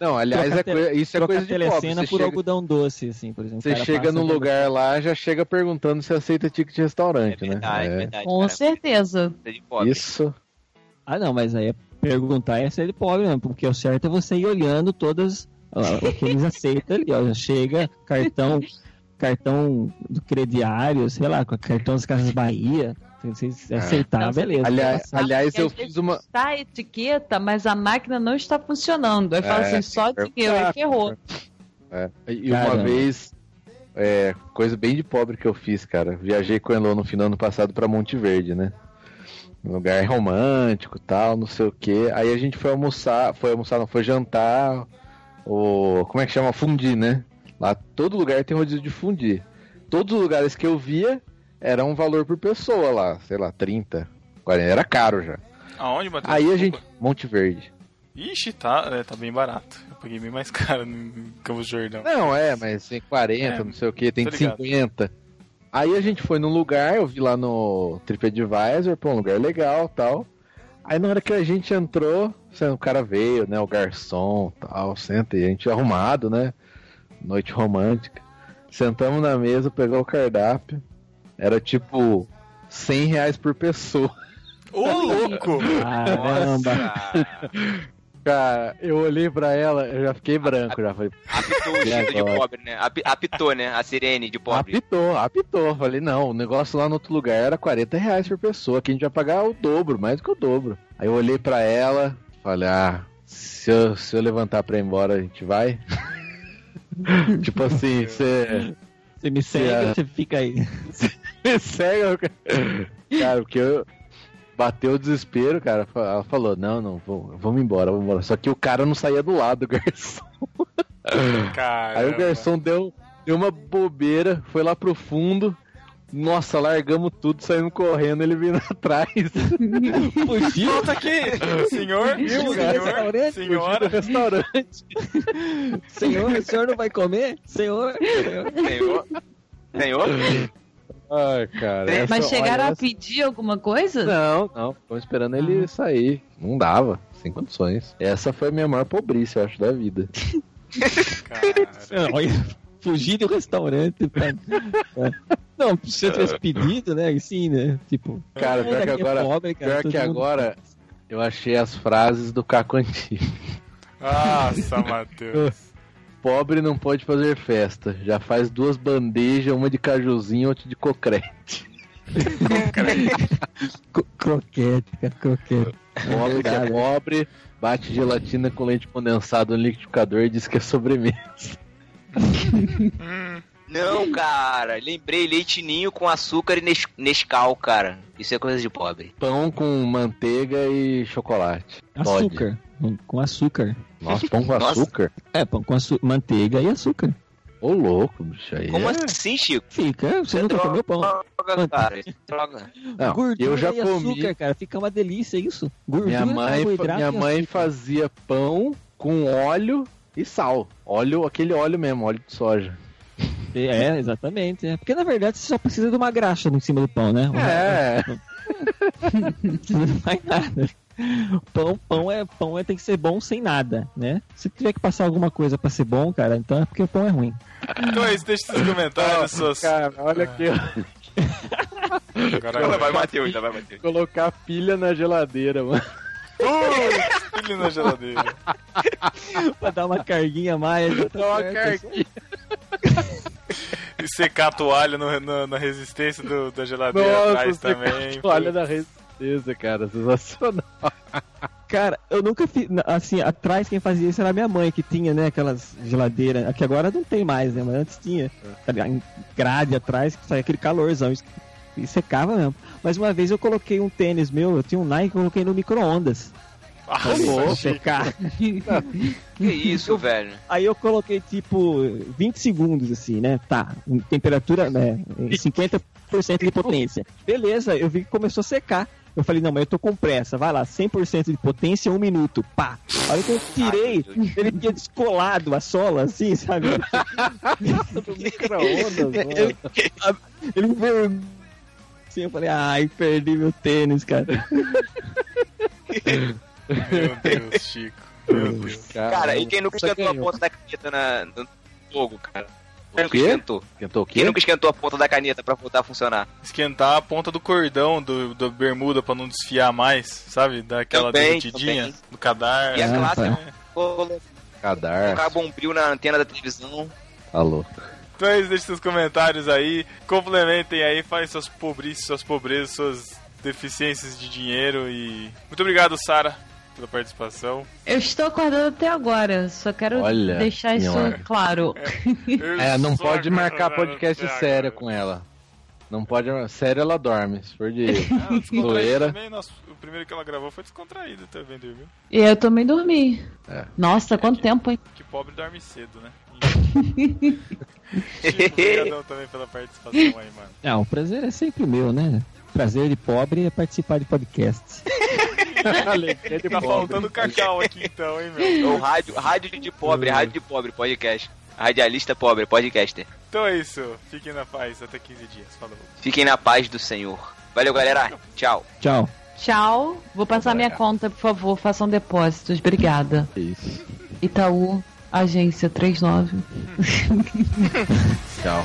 Não, aliás, é Trocar te- coi- isso é coisa de pobre. telecena Você por chega, algodão doce, assim, por exemplo. Você chega num lugar lá, já chega perguntando se aceita ticket de É restaurante, verdade, né? verdade. Com cara. certeza. Coisa de pobre. Isso. Ah, não, mas aí é perguntar é ser de pobre mesmo, porque o certo é você ir olhando todas o que eles aceitam ali, ó. Chega cartão, cartão do crediário, sei lá, com cartão das Casas Bahia. Se você aceitar, Não, beleza. Aliás, aliás eu fiz uma. Está a etiqueta, mas a máquina não está funcionando. Aí fala É, assim, só dinheiro, e ferrou. É. E uma Caramba. vez, é, coisa bem de pobre que eu fiz, cara. Viajei com o Elô no final do ano passado pra Monte Verde, né? Um lugar romântico tal, não sei o que. Aí a gente foi almoçar, foi almoçar, não, foi jantar. O, como é que chama? Fundi, né? Lá todo lugar tem rodízio de fundi. Todos os lugares que eu via era um valor por pessoa lá, sei lá, 30, 40. Era caro já. Aonde, Matheus? Aí a gente. Monte Verde. Ixi, tá, é, tá bem barato. Eu paguei bem mais caro no Campos do Jordão. Não, é, mas tem 40, É, não sei o que, tem tô ligado. 50. Aí a gente foi num lugar, eu vi lá no TripAdvisor, pô, um lugar legal tal. Aí na hora que a gente entrou, o cara veio, né, o garçom tal, senta e a gente arrumado, né, noite romântica. Sentamos na mesa, pegou o cardápio, era tipo 100 reais por pessoa. Ô, louco! Caramba. Cara, eu olhei pra ela, eu já fiquei branco, já falei, Apitou o Chico de pobre, né? Api- Apitou, né? A sirene de pobre. Apitou, apitou. Falei, não, o negócio lá no outro lugar era 40 reais por pessoa, que a gente vai pagar o dobro, mais do que o dobro. Aí eu olhei pra ela, falei, ah, se eu, se eu levantar pra ir embora, a gente vai? tipo assim, você Você me segue, você fica aí. segue, eu- cara, porque eu bateu o desespero, cara. Ela falou, não, não, vamos, vamos embora, vamos embora. Só que o cara não saía do lado do garçom. Cara. Aí o garçom deu, deu uma bobeira, foi lá pro fundo. Nossa, largamos tudo, saímos correndo, ele vindo atrás. Fugiu Volta aqui! Senhor, Fugiu do senhor, restaurante, senhora. restaurante. Senhor, o senhor não vai comer? Senhor, senhor. Senhor. Ai, cara. Mas chegaram olha, a pedir alguma coisa? Não, não, ficamos esperando ele sair. Não dava, sem condições. Essa foi a minha maior pobreza, eu acho, da vida. Cara. Olha, fugir do restaurante. pra- Não, se você tivesse pedido, né? Sim, né? Tipo, Cara, pior que daqui é agora, pobre, cara, pior que mundo- agora eu achei as frases do Caco Antigo. Nossa, Matheus. Pobre não pode fazer festa. Já faz duas bandejas, uma de cajuzinho, outra de cocrete. Co- croquete, cara, croquete. Pobre que é pobre, bate gelatina com leite condensado no liquidificador e diz que é sobremesa. Não, cara. Lembrei leite ninho com açúcar e nes- Nescau, cara. Isso é coisa de pobre. Pão com manteiga e chocolate. Pode. Açúcar. Com açúcar. Nossa, pão com Nossa. açúcar? É, pão com açu- manteiga e açúcar. Ô louco, bicho aí. Como é- assim, Chico? Fica, você nunca comeu pão. Droga, cara. Droga. Não, Gordura eu já e comi. açúcar, cara. Fica uma delícia isso. Gordura, Minha mãe, minha e mãe açúcar. fazia pão com óleo e sal. Óleo, aquele óleo mesmo, óleo de soja. É, exatamente. É. Porque na verdade você só precisa de uma graxa em cima do pão, né? É, Não faz nada. Pão, pão é pão é, tem que ser bom sem nada, né? Se tiver que passar alguma coisa pra ser bom, cara, então é porque o pão é ruim. Então é isso, deixa seus comentários, suas. cara, olha aqui. Agora vai, Matheus, vai, Matheus. colocar pilha na geladeira, mano. Uh, filho na geladeira. pra dar uma carguinha a mais. tá Dá uma carguinha. E secar a toalha no- no- na resistência do- da geladeira Nossa, atrás também. olha da resistência, cara, sensacional. Cara, eu nunca fiz. Assim, atrás quem fazia isso era minha mãe, que tinha, né, aquelas geladeiras. Aqui agora não tem mais, né? Mas antes tinha. tá grade atrás, que saía aquele calorzão. E secava mesmo. Mas uma vez eu coloquei um tênis meu, eu tinha um Nike, eu coloquei no micro-ondas. Ah, Pra louco. secar. Que isso, velho? Aí eu coloquei tipo 20 segundos, assim, né? Tá, em temperatura, né? em 50% de potência. Beleza, eu vi que começou a secar. Eu falei, não, mas eu tô com pressa. Vai lá, 100% de potência, um minuto. Pá! A hora que eu tirei, Ai, ele tinha descolado a sola, assim, sabe? Do micro-ondas, mano. Ele veio... Assim, eu falei, ai, perdi meu tênis, cara. Meu Deus, Chico. Meu Deus. Cara, e quem nunca esquentou a ponta da caneta na, no fogo, cara? Quem nunca quê? esquentou? Tentou o Quem quê? nunca esquentou a ponta da caneta pra voltar a funcionar? Esquentar a ponta do cordão do, do bermuda pra não desfiar mais, sabe? Daquela Também, derretidinha também. do cadar. E a Ah, clássica, tá. colocar Cadar. bombril na antena da televisão. Alô. Então é isso, deixe seus comentários aí, complementem aí, falem suas pobrices, suas pobrezas, suas deficiências de dinheiro e... Muito obrigado, Sara, pela participação. Eu estou acordando até agora, só quero Olha, deixar isso senhora. claro. É, não sou pode marcar podcast sério com ela. Não pode. Sério, ela dorme. Se for de Ah, zoeira. o primeiro que ela gravou foi descontraído também, dormiu. E eu também dormi. É. Nossa, quanto tempo, hein? Que pobre dorme cedo, né? Obrigadão também pela participação aí, mano. Ah, o prazer é sempre meu, né? Prazer de pobre é participar de podcast. Alegria de Tá pobre. faltando cacau aqui então, hein, meu? O rádio, rádio de pobre, rádio de pobre, podcast. Radialista pobre, podcaster. Então é isso, fiquem na paz, até 15 dias, falou. Fiquem na paz do Senhor. Valeu, galera. Tchau. Tchau. Tchau. Vou passar minha conta, por favor. Façam depósitos. Obrigada. Isso. Itaú, agência 39. Tchau.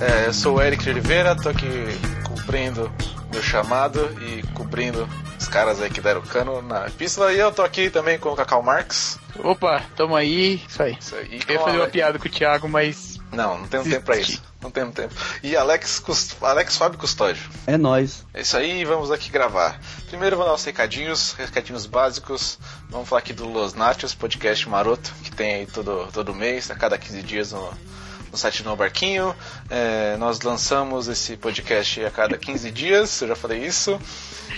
É, eu sou o Eric de Oliveira, tô aqui cumprindo meu chamado e cobrindo os caras aí que deram cano na epístola. E eu tô aqui também com o Cacau Marx. Opa, tamo aí. Isso aí. Isso aí. Eu ia fazer uma piada com o Thiago, mas. Não, não temos tempo pra isso. Não temos tempo. E Alex, Cust... Alex Fábio Custódio. É nóis. É isso aí, vamos aqui gravar. Primeiro vou dar os recadinhos, recadinhos básicos. Vamos falar aqui do Los Nachos, podcast maroto, que tem aí todo, todo mês, a cada 15 dias no, no site do No Barquinho. É, nós lançamos esse podcast a cada 15 dias, eu já falei isso.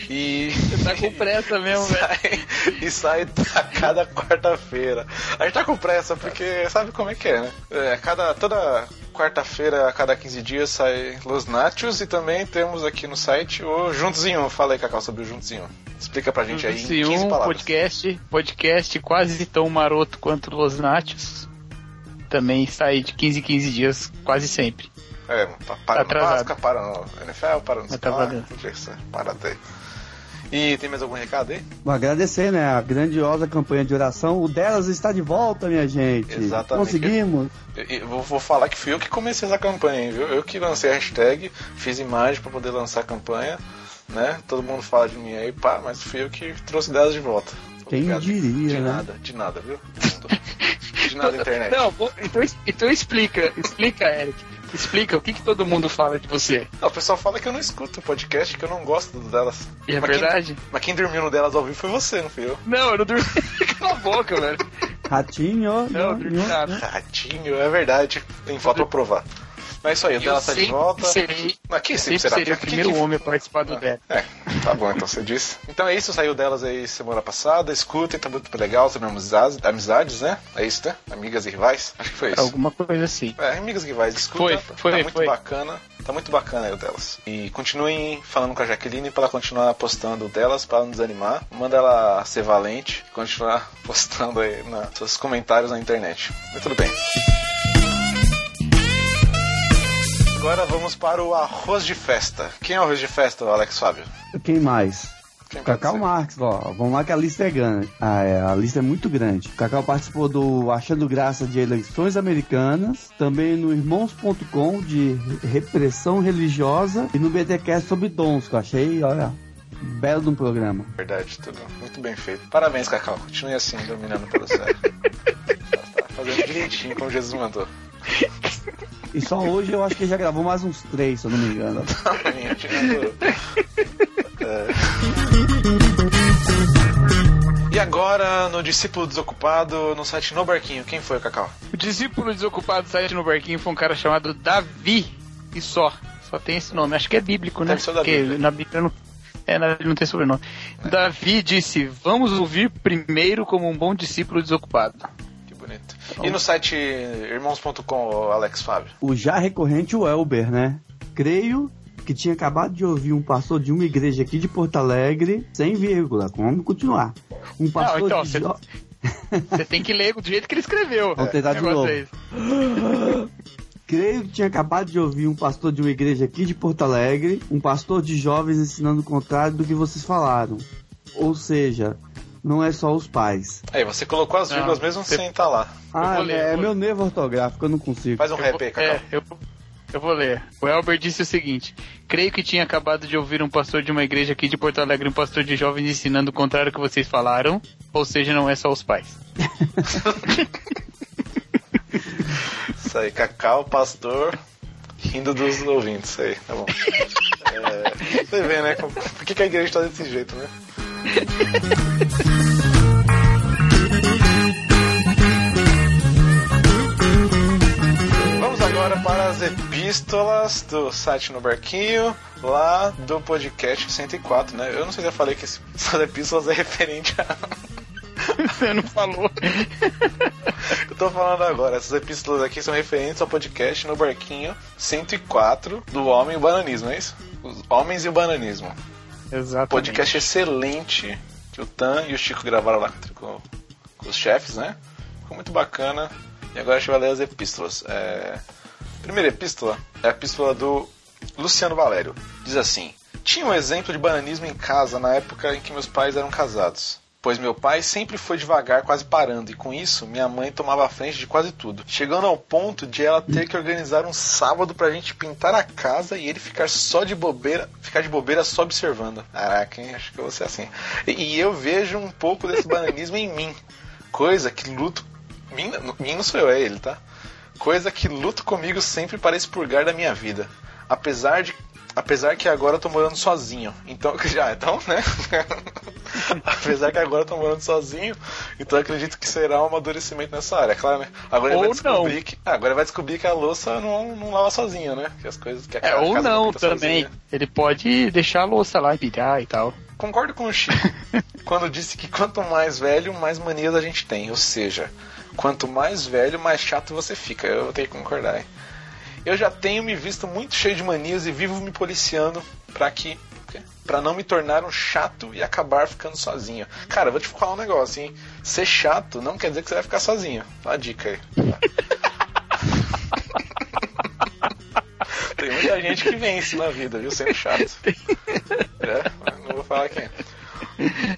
E. Você tá com pressa mesmo, velho. e sai a cada quarta-feira. A gente tá com pressa porque sabe como é que é, né? É, cada, toda quarta-feira, a cada 15 dias, sai Los Nachos e também temos aqui no site o Um. Fala aí, Cacau, sobre o Um. Explica pra gente aí em Esse 15 um palavras. podcast, podcast quase tão maroto quanto Los Nachos. Também sai de 15 em 15 dias, quase sempre. É, pa- para no atrasado. Páscoa, para no NFL, para no tá Scar, para até. E tem mais algum recado aí? Vou agradecer, né? A grandiosa campanha de oração. O delas está de volta, minha gente. Exatamente. Conseguimos. Eu, eu vou, vou falar que fui eu que comecei essa campanha, hein, viu? Eu que lancei a hashtag, fiz imagem pra poder lançar a campanha, né? Todo mundo fala de mim aí, pá, mas fui eu que trouxe delas de volta. Quem Obrigado. diria, De né? nada, de nada, viu? De nada, internet. Não, então, então explica, explica, Eric. Explica o que, que todo mundo fala de você. Não, o pessoal fala que eu não escuto o podcast, que eu não gosto do delas. E é Mas quem- verdade? mas quem dormiu no delas ao vivo foi você, não fui eu. Não, eu não dormi. Cala a boca, velho. Ratinho. Não, eu dormi nada. Ratinho, é verdade. Tem foto pra provar. Mas é isso aí, o Eu delas tá de volta. serei- Mas que Sempre será? seria o primeiro que- homem a participar do dela. É, tá bom, então você disse. Então é isso, saiu delas aí semana passada. Escutem, tá muito legal, também amizades, amizades, né? É isso, né? Amigas e rivais. Acho que foi isso. Alguma coisa assim. É, amigas e rivais, escuta. Foi, tá foi, muito foi. bacana. Tá muito bacana aí o delas. E continuem falando com a Jaqueline pra ela continuar postando o delas, pra ela não desanimar. Manda ela ser valente e continuar postando aí nos seus comentários na internet. Mas tudo bem. Agora vamos para o arroz de festa. Quem é o arroz de festa, Alex Fábio? Quem mais? Quem Cacau? Marx, ó. Vamos lá que a lista é grande. Ah, é, a lista é muito grande. O Cacau participou do Achando Graça de Eleições Americanas, também no Irmãos.com de Repressão Religiosa e no BTcast sobre dons, que eu achei, olha, Belo de um programa. Verdade, tudo muito bem feito. Parabéns, Cacau. Continue assim, dominando pelo sério. tá fazendo direitinho como Jesus mandou. E só hoje eu acho que ele já gravou mais uns três, se eu não me engano. É. E agora, no Discípulo Desocupado, no site No Barquinho, quem foi, Cacau? O discípulo desocupado do site no barquinho foi um cara chamado Davi. E só. Só tem esse nome. Acho que é bíblico, né? Deve ser o da Porque Bíblia. na Bíblia não. É, na Bíblia não tem sobrenome. Davi disse: Vamos ouvir primeiro como um bom discípulo desocupado. E no site irmãos.com, Alex Fábio? O já recorrente Welber, né? Creio que tinha acabado de ouvir um pastor de uma igreja aqui de Porto Alegre, sem vírgula. Vamos continuar. Um pastor Não, então, de você- tem que ler do jeito que ele escreveu. Vamos tentar de O negócio novo. é. Creio que tinha acabado de ouvir um pastor de uma igreja aqui de Porto Alegre, um pastor de jovens ensinando o contrário do que vocês falaram. Ou seja, não é só os pais. Aí, você colocou as Não, vírgulas mesmo você- sem estar lá. Ah, vou ler, é vou- meu nervo ortográfico, eu não consigo. Faz um Eu rap vou- aí, Cacau. É, eu, eu vou ler. O Elber disse o seguinte: Creio que tinha acabado de ouvir um pastor de uma igreja aqui de Porto Alegre, um pastor de jovens ensinando o contrário que vocês falaram. Ou seja, não é só os pais. Isso aí, Cacau, pastor, rindo dos ouvintes. Isso aí, tá bom. É, você vê, né? Por que, que a igreja tá desse jeito, né? Vamos agora para as epístolas do site no Barquinho, lá do podcast 104, né? Eu não sei se eu falei que essas epístolas é referente a. Você não falou. Eu tô falando agora, essas epístolas aqui são referentes ao podcast no Barquinho 104 do Homem e o Bananismo, é isso? Os Homens e o Bananismo. Exatamente. Podcast excelente que o Tan e o Chico gravaram lá com, com os chefes, né? Ficou muito bacana. E agora a gente vai ler as epístolas. É, Primeira epístola é a epístola do Luciano Valério. Diz assim: Tinha um exemplo de bananismo em casa na época em que meus pais eram casados. Pois meu pai sempre foi devagar, quase parando, e com isso minha mãe tomava a frente de quase tudo. Chegando ao ponto de ela ter que organizar um sábado pra gente pintar a casa e ele ficar só de bobeira, ficar de bobeira só observando. Caraca, hein? Acho que eu vou ser assim. E, eu vejo um pouco desse bananismo em mim. Coisa que luto. Mim, mim não sou eu, é ele, tá? Coisa que luto comigo sempre para expurgar da minha vida. Apesar de. Apesar que agora eu tô morando sozinho. Então, já, então, né? Apesar que agora eu tô morando sozinho, então eu acredito que será um amadurecimento nessa área, claro, né? Agora ele vai Ou descobrir não. que. ah, agora vai descobrir que a louça não, não lava sozinha, né? Que as coisas que a É, ou não também. sozinha. Ele pode deixar a louça lá e pilhar e tal. Concordo com o Chico quando disse que quanto mais velho, mais manias a gente tem. Ou seja, quanto mais velho, mais chato você fica. Eu tenho que concordar. Hein? Eu já tenho me visto muito cheio de manias e vivo me policiando pra que. Pra não me tornar um chato e acabar ficando sozinho. Cara, vou te falar um negócio, hein? Ser chato não quer dizer que você vai ficar sozinho. Dá uma dica aí. Tem muita gente que vence na vida, viu? Sendo chato. É, não vou falar quem. é.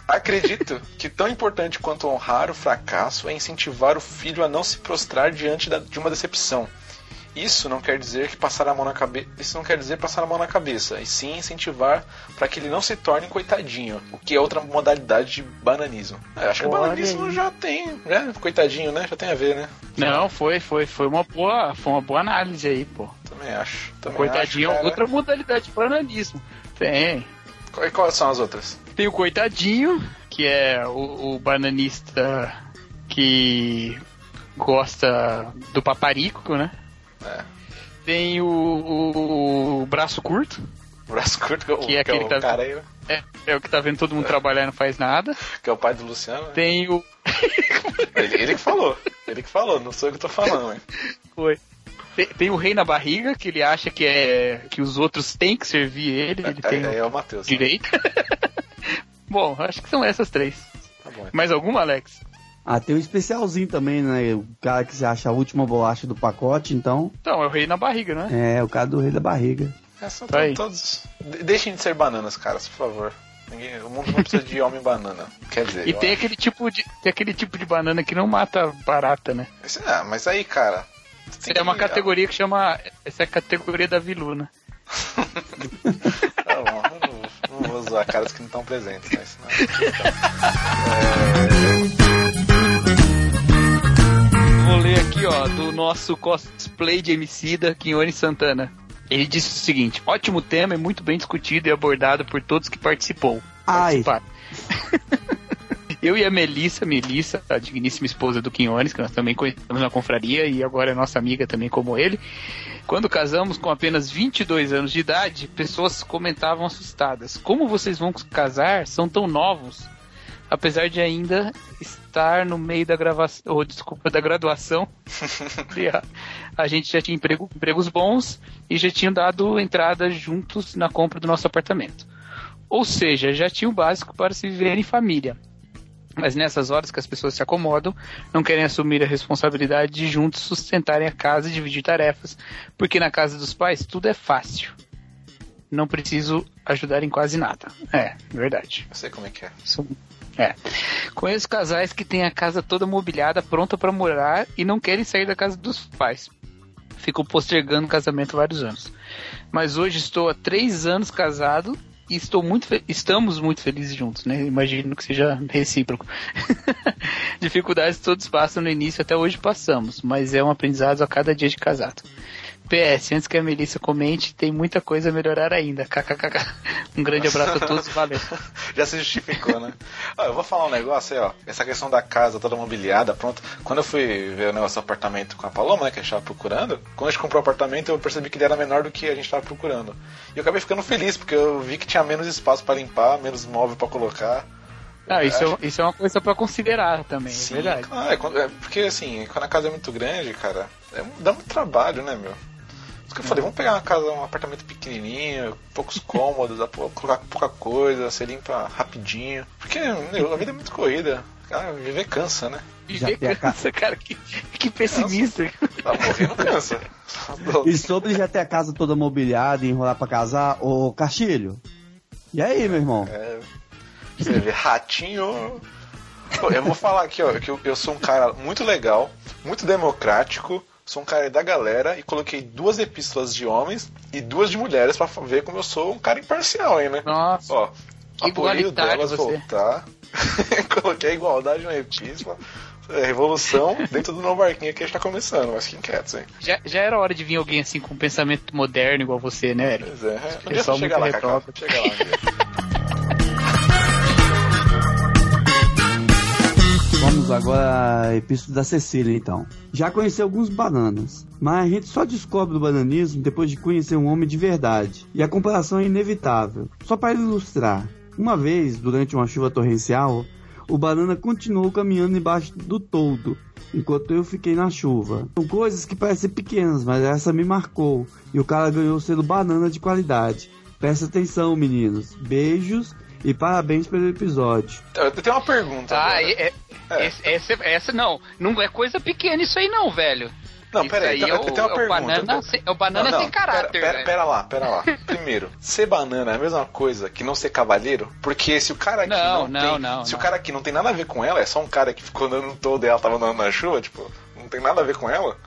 Acredito que tão importante quanto honrar o fracasso é incentivar o filho a não se prostrar diante da- de uma decepção. Isso não quer dizer que passar a mão na cabeça. Isso não quer dizer passar a mão na cabeça, e sim incentivar para que ele não se torne coitadinho, o que é outra modalidade de bananismo. É, acho que o Olha bananismo aí. já tem, né? Coitadinho, né? Já tem a ver, né? Não, foi, foi, foi uma boa, foi uma boa análise aí, pô. Também acho. Também Coitadinho acho, é outra modalidade de bananismo. Tem. E quais são as outras? Tem o coitadinho, que é o, o bananista que gosta do paparico, né? É. Tem o, o- o braço curto, braço curto, que, é o- que é que é aquele que tá, cara aí, né? é, é o que tá vendo todo mundo trabalhar e não faz nada. que é o pai do Luciano. né? Tem o. Ele, ele que falou. Ele que falou, não sou eu que tô falando, hein? Foi. Tem, tem o rei na barriga, que ele acha que é que os outros têm que servir ele, ele tem É, é o Matheus. né? direito. Bom, acho que são essas três. Tá bom. Mais alguma, Alex? Ah, tem um especialzinho também, né? O cara que se acha a última bolacha do pacote, então. Então, é o rei na barriga, né? É, o cara do rei da barriga. É, são Tá aí. todos. de- Deixem de ser bananas, caras, por favor. Ninguém- o mundo não precisa de homem banana. Quer dizer, E tem acho. aquele, tipo de, tem aquele tipo de banana que não mata barata, né? Esse- Ah, mas aí, cara. tem É uma que- categoria que chama. Essa é a categoria da viluna. Tá bom, eu não, não vou zoar caras que não estão presentes, né? Senão- Vou ler aqui, ó, do nosso cosplay de Emicida, Quinone Santana. Ele disse o seguinte: ótimo tema, é muito bem discutido e abordado por todos que participou. Ai. Eu e a Melissa, Melissa, a digníssima esposa do Quinones, que nós também conhecemos na confraria e agora é nossa amiga também como ele. Quando casamos com apenas 22 anos de idade, pessoas comentavam assustadas: Como vocês vão casar? São tão novos. Apesar de ainda estar no meio da gravação, ou desculpa, da graduação, a, gente já tinha emprego- empregos bons e já tinha dado entrada juntos na compra do nosso apartamento. Ou seja, já tinha o básico para se viver em família. Mas nessas horas que as pessoas se acomodam, não querem assumir a responsabilidade de juntos sustentarem a casa e dividir tarefas, porque na casa dos pais tudo é fácil. Não preciso ajudar em quase nada. É, verdade. Eu sei como é que é. São- É. Conheço casais que têm a casa toda mobiliada, pronta para morar e não querem sair da casa dos pais. Ficam postergando o casamento vários anos. Mas hoje estou há três anos casado e estou muito estamos muito felizes juntos, né? Imagino que seja recíproco. Dificuldades todos passam no início, até hoje passamos, mas é um aprendizado a cada dia de casado. PS, antes que a Melissa comente, tem muita coisa a melhorar ainda. KKKK. Um grande abraço a todos, valeu. Já se justificou, né? Ó, eu vou falar um negócio aí, ó. Essa questão da casa toda mobiliada, pronto. Quando eu fui ver o negócio do apartamento com a Paloma, né, que a gente tava procurando, quando a gente comprou o apartamento, eu percebi que ele era menor do que a gente tava procurando. E eu acabei ficando feliz, porque eu vi que tinha menos espaço pra limpar, menos móvel pra colocar. Ah, isso, acho- é, isso é uma coisa pra considerar também, Sim, é verdade. claro, é é porque assim, quando a casa é muito grande, cara, é- dá muito trabalho, né, meu? Isso que eu falei, vamos pegar uma casa, um apartamento pequenininho, poucos cômodos, colocar pouca coisa, você limpa rapidinho. Porque meu, a vida é muito corrida. Cara, viver cansa, né? Viver cansa, cara, que, que pessimista. Tá morrendo cansa. E sobre já ter a casa toda mobiliada e enrolar pra casar, ô Castilho. E aí, meu irmão? É, você vê, ratinho. Pô, eu vou falar aqui, ó, que eu, eu sou um cara muito legal, muito democrático, sou um cara da galera e coloquei duas epístolas de homens e duas de mulheres pra ver como eu sou um cara imparcial, hein, né? Nossa, Ó, apoio delas você. voltar. coloquei a igualdade na epístola. É, revolução dentro do novo barquinho que a gente tá começando, mas fiquem quietos, hein? já, já era hora de vir alguém assim com um pensamento moderno igual você, né, Eric? Pois é, é. Um dia Pessoal você chega muito lá, Cacau. retrógrado. Chega lá Vamos agora à Epístola da Cecília, então. Já conheci alguns bananas, mas a gente só descobre o bananismo depois de conhecer um homem de verdade. E a comparação é inevitável. Só para ilustrar. Uma vez, durante uma chuva torrencial, o banana continuou caminhando embaixo do toldo, enquanto eu fiquei na chuva. São coisas que parecem pequenas, mas essa me marcou. E o cara ganhou o selo banana de qualidade. Presta atenção, meninos. Beijos e parabéns pelo episódio. Eu tenho uma pergunta. Ah, agora. é, é- esse- essa, essa não. Não é coisa pequena isso aí não, velho. Não, Isso peraí, aí eu, é o- eu tenho uma é o pergunta. banana sem- é o banana sem caráter, Pera, pera, velho. pera lá, pera lá. Primeiro, ser banana é a mesma coisa que não ser cavaleiro? Porque se o cara aqui Não, não, não, tem. não, se não. o cara aqui não tem nada a ver com ela, é só um cara que ficou andando todo e ela tava andando na chuva, tipo, não tem nada a ver com ela.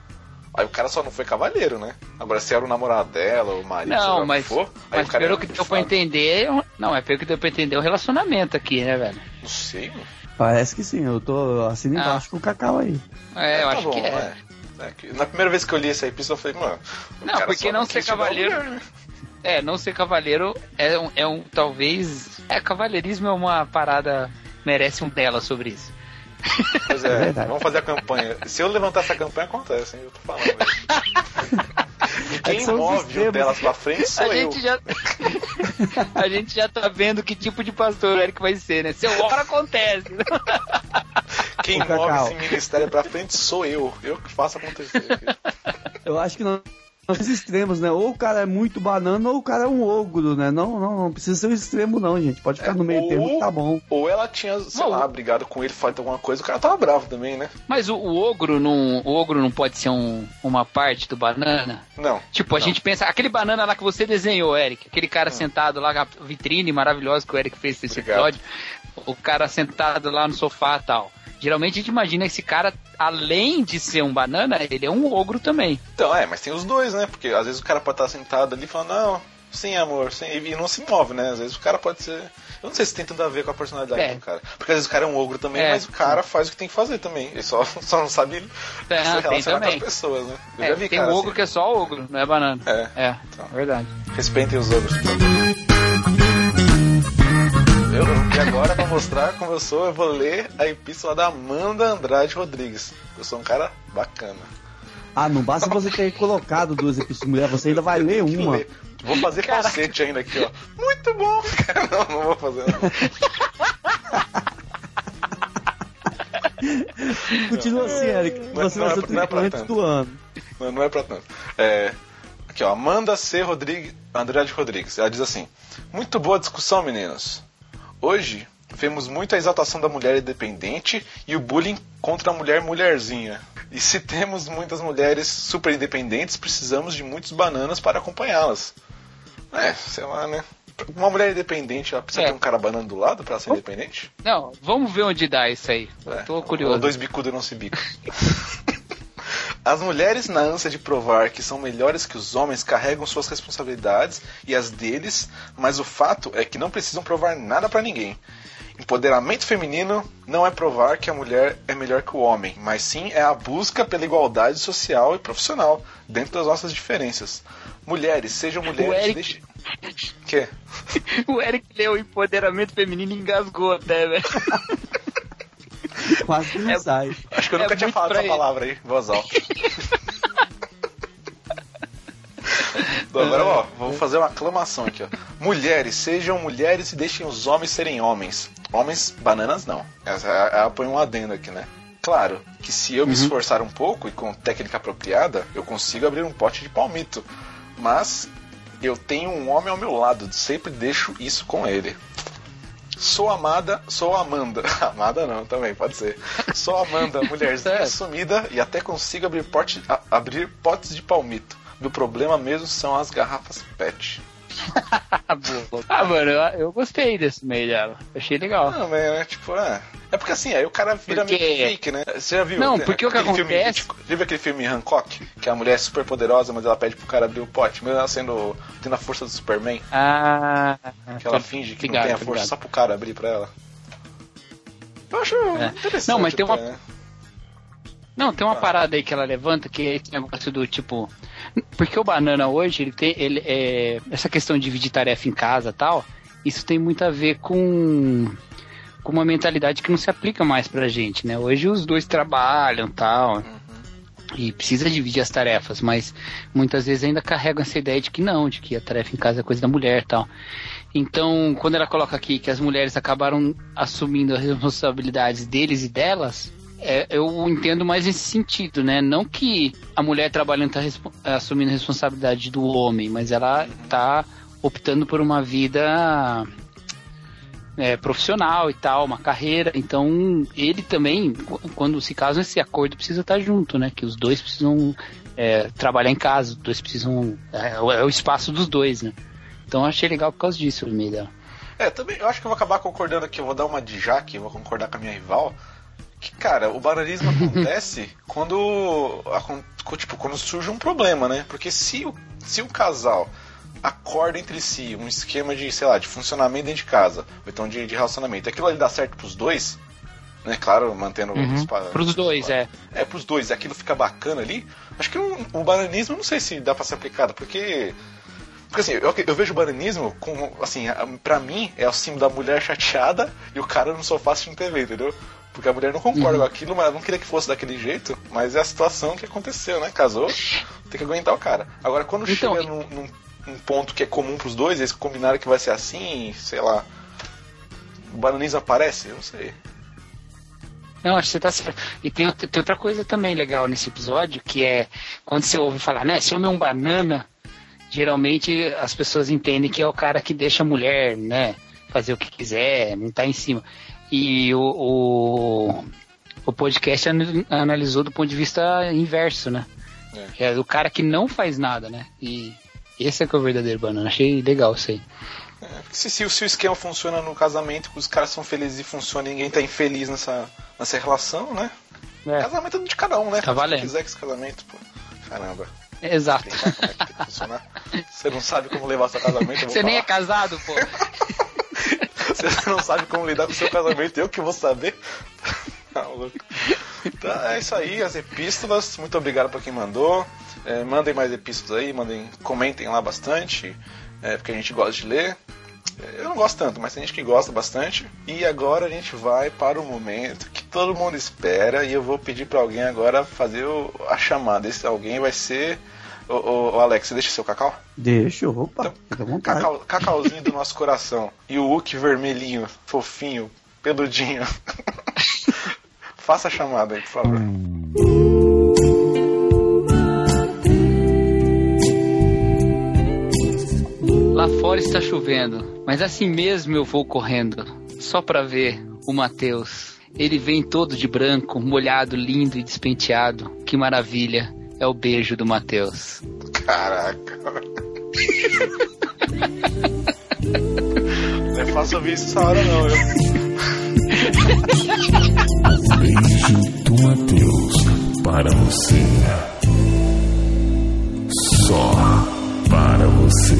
Aí o cara só não foi cavaleiro, né? Agora, se era o namorado dela, o marido, Não, que mas, for, aí mas o cara pelo é que deu pra entender, não, é pelo que deu pra entender o relacionamento aqui, né, velho? Não sei, mano. Parece que sim, eu tô assim Ah. embaixo com o Cacau aí. É, eu Tá acho bom, que é. é. É Na primeira vez que eu li essa epístola, eu falei, mano. Não, cara porque só não ser cavaleiro- né? É, não ser cavaleiro é um, é um talvez. É, cavalheirismo é uma parada. Merece um dela sobre isso. Pois é, vamos fazer a campanha. Se eu levantar essa campanha, acontece, hein? Eu tô falando. E É quem os move o delas pra frente sou a eu. gente já. a gente já tá vendo que tipo de pastor o Eric vai ser, né? Seu hora acontece. Quem move esse ministério pra frente sou eu. Eu que faço acontecer. Eu acho que não. Nós extremos, né? Ou o cara é muito banana ou o cara é um ogro, né? Não, não, não precisa ser um extremo, não, gente. Pode ficar no meio ou- termo que tá bom. Ou ela tinha, sei Não. lá, brigado com ele, falado alguma coisa, o cara tava bravo também, né? Mas o, o ogro não. O ogro não pode ser um- uma parte do banana? Não. Tipo, a Não. gente pensa, aquele banana lá que você desenhou, Eric, aquele cara sentado lá, a vitrine maravilhosa que o Eric fez nesse Obrigado. episódio, o cara sentado lá no sofá e tal. Geralmente a gente imagina esse cara, além de ser um banana, ele é um ogro também. Então, é, mas tem os dois, né? Porque às vezes o cara pode estar sentado ali falando, não, Sim, amor, sim, e não se move, né? Às vezes o cara pode ser. Eu não sei se tem tudo a ver com a personalidade É. do cara. Porque às vezes o cara é um ogro também, É. mas o cara faz o que tem que fazer também. Ele só, só não sabe se É, tem relacionar com as pessoas, né? Eu É, já vi tem cara ogro assim. que é só ogro, não é banana. É. É, verdade. Respeitem os ogros. E agora, pra mostrar como eu sou, eu vou ler a epístola da Amanda Andrade Rodrigues. Eu sou um cara bacana. Ah, não basta você ter colocado duas epístolas mulher, você ainda vai ler uma. ler. Vou fazer falsete ainda aqui, ó. Muito bom! não, não vou fazer. Não. Continua assim, Eric. Não é- Você não vai ser o é pra tripulante tanto. do ano. Não, não é pra tanto. É, aqui, ó. Amanda C. Rodrigues, Andrade Rodrigues. Ela diz assim: Muito boa discussão, meninos. Hoje vemos muito a exaltação da mulher independente e o bullying contra a mulher mulherzinha. E se temos muitas mulheres super independentes, precisamos de muitos bananas para acompanhá-las. É, sei lá, né? Uma mulher independente, ela precisa É. ter um cara banana do lado pra ser independente? Não, vamos ver onde dá isso aí. Eu tô curioso. dois bicudos não se bicam. As mulheres, na ânsia de provar que são melhores que os homens, carregam suas responsabilidades e as deles, mas o fato é que não precisam provar nada pra ninguém. Empoderamento feminino não é provar que a mulher é melhor que o homem, mas sim é a busca pela igualdade social e profissional, dentro das nossas diferenças. Mulheres, sejam mulheres. Eric- deixe- Quê? O Eric leu empoderamento feminino e engasgou até, velho. Quase que não sai. Acho que eu É nunca tinha muito falado essa ele. palavra aí, voz alta. Agora, ó, vou fazer uma aclamação aqui, ó. Mulheres, sejam mulheres e deixem os homens serem homens. Homens, bananas não. Essa, ela põe um adendo aqui, né? Claro que se eu me esforçar um pouco e com técnica apropriada, eu consigo abrir um pote de palmito. Mas eu tenho um homem ao meu lado, sempre deixo isso com ele. Sou amada, sou Amanda. Amada não, também, pode ser. Sou Amanda, mulherzinha Certo. sumida e até consigo abrir, porte, a- abrir potes de palmito. Meu problema mesmo são as garrafas PET. ah, mano, eu, eu gostei desse meio dela. Achei legal. Não, mas é tipo, é. É porque assim, aí o cara vira Porque- meio fake, né? Você já viu? Não, né, porque o que aquele filme acontece- viu aquele filme Hancock? Que a mulher é super poderosa, mas ela pede pro cara abrir o pote, mesmo ela sendo. tendo a força do Superman. Ah. Que ela finge que ligado, não tem a força ligado. só pro cara abrir pra ela. Eu acho É. interessante. Não, mas tem uma- né? Não, tem uma parada aí que ela levanta que é esse negócio do tipo. Porque o banana hoje, ele tem. Ele, é, essa questão de dividir tarefa em casa e tal, isso tem muito a ver com. Com uma mentalidade que não se aplica mais pra gente, né? Hoje os dois trabalham tal. E precisa dividir as tarefas, mas muitas vezes ainda carregam essa ideia de que não, de que a tarefa em casa é coisa da mulher e tal. Então, quando ela coloca aqui que as mulheres acabaram assumindo as responsabilidades deles e delas, é, eu entendo mais nesse sentido, né? Não que a mulher trabalhando está assumindo a responsabilidade do homem, mas ela está optando por uma vida é, profissional e tal, uma carreira. Então, ele também, qu- quando se casam, esse acordo precisa estar junto, né? Que os dois precisam é, trabalhar em casa, os dois precisam. É, o- é o espaço dos dois, né? Então, achei legal por causa disso, dela. É, também, eu acho que eu vou acabar concordando aqui, eu vou dar uma de Jaque, vou concordar com a minha rival. Que, cara, o bananismo acontece quando, tipo, quando surge um problema, né? Porque se o, se o casal acorda entre si um esquema de, sei lá, de funcionamento dentro de casa, ou então de, de relacionamento, e aquilo ali dá certo pros dois, né? Claro, mantendo Uhum. os Pros dois, é. É, pros dois, aquilo fica bacana ali. Acho que o, o bananismo não sei se dá pra ser aplicado, porque. Porque assim, eu, eu vejo o bananismo como, assim, a- pra mim é o símbolo da mulher chateada e o cara no sofá assistindo TV, entendeu? Porque a mulher não concorda Uhum. com aquilo, mas ela não queria que fosse daquele jeito, mas é a situação que aconteceu, né? Casou, tem que aguentar o cara. Agora, quando Então, chega num, num- num ponto que é comum pros dois, eles combinaram que vai ser assim, sei lá. O bananismo aparece? Eu não sei. Não, acho que você tá certo. E tem, outra- tem outra coisa também legal nesse episódio, que é quando você ouve falar, né, se homem é um banana, geralmente as pessoas entendem que é o cara que deixa a mulher, né, fazer o que quiser, não tá em cima. E o, o, o podcast ana- analisou do ponto de vista inverso, né? É. Que é do cara que não faz nada, né? E esse é que é o verdadeiro banana. Achei legal isso aí. Se, se, o- se o esquema funciona no casamento, que os caras são felizes e funciona e ninguém tá infeliz nessa, nessa relação, né? É. Casamento é de cada um, né? Tá o que valendo. quiser com esse casamento, pô. Caramba. Exato. Como é que tem que funcionar. Você não sabe como levar seu casamento, Você nem é falar. casado, pô. Você não sabe como lidar com o seu casamento, eu que vou saber. Tá louco. Tá, é isso aí, as epístolas. Muito obrigado pra quem mandou. É, mandem mais epístolas aí, mandem, comentem lá bastante, é, porque a gente gosta de ler. É, Eu não gosto tanto, mas tem gente que gosta bastante. E agora a gente vai para o momento que todo mundo espera. E eu vou pedir pra alguém agora fazer o- a chamada. Esse alguém vai ser. Ô, ô, ô, Alex, você deixa seu cacau? Deixa, opa, vontade. Cacau, cacauzinho do nosso coração. E o Hulk vermelhinho, fofinho, peludinho. Faça a chamada aí, por favor. Lá fora está chovendo, mas assim mesmo eu vou correndo, só pra ver o Matheus. Ele vem todo de branco, molhado, lindo e despenteado. Que maravilha! É o beijo do Matheus. Caraca. Não é fácil ouvir isso essa hora não, viu? Beijo do Matheus para você. Só para você.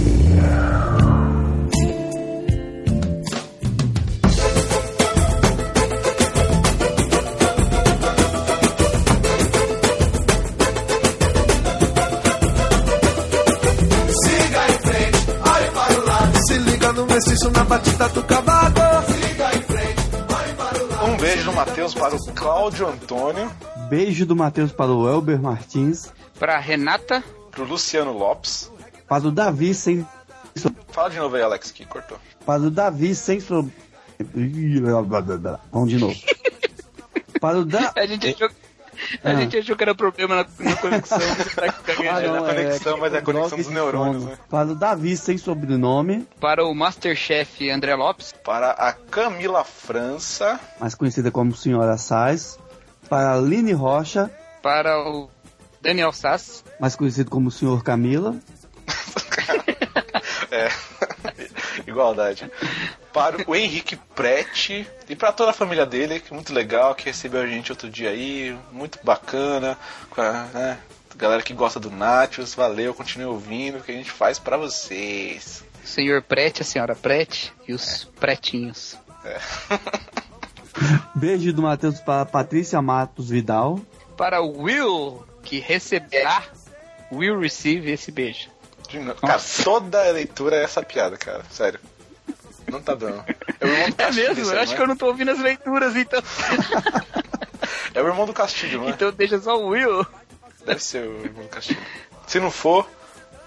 Mestiço na batida do cavaco. Para o. Um beijo do Matheus para o Cláudio Antônio. Beijo do Matheus para o Elber Martins. Pra Renata. Pro Luciano Lopes. Para o Davi sem. Fala de novo aí, Alex, que cortou. Para o Davi sem. Vamos de novo. Para o da... A gente achou, a Ah. gente achou que era problema na, na conexão. Ah, É não, na conexão, é- mas é a conexão dos neurônios, né? Para o Davi sem sobrenome, Para o Masterchef André Lopes. Para a Camila França. mais conhecida como Senhora Sais. Para a Aline Rocha, Para o Daniel Sass. mais conhecido como Senhor Camila. É. Igualdade. Para o Henrique Prete e para toda a família dele, que é muito legal, que recebeu a gente outro dia aí, muito bacana, a, né, galera que gosta do Nachos, valeu, continue ouvindo, o que a gente faz pra vocês. Senhor Prete, a senhora Prete e os pretinhos. É. Beijo do Matheus para a Patrícia Matos Vidal. Para o Will, que receberá, will receive esse beijo. Cara, toda leitura é essa piada, cara, sério. Não tá dando. É o irmão do É mesmo? isso Eu aí, acho não que eu não tô ouvindo as leituras, então. É o irmão do Castilho, não é? Então deixa só o Will. Deve ser o irmão do Castilho. Se não for,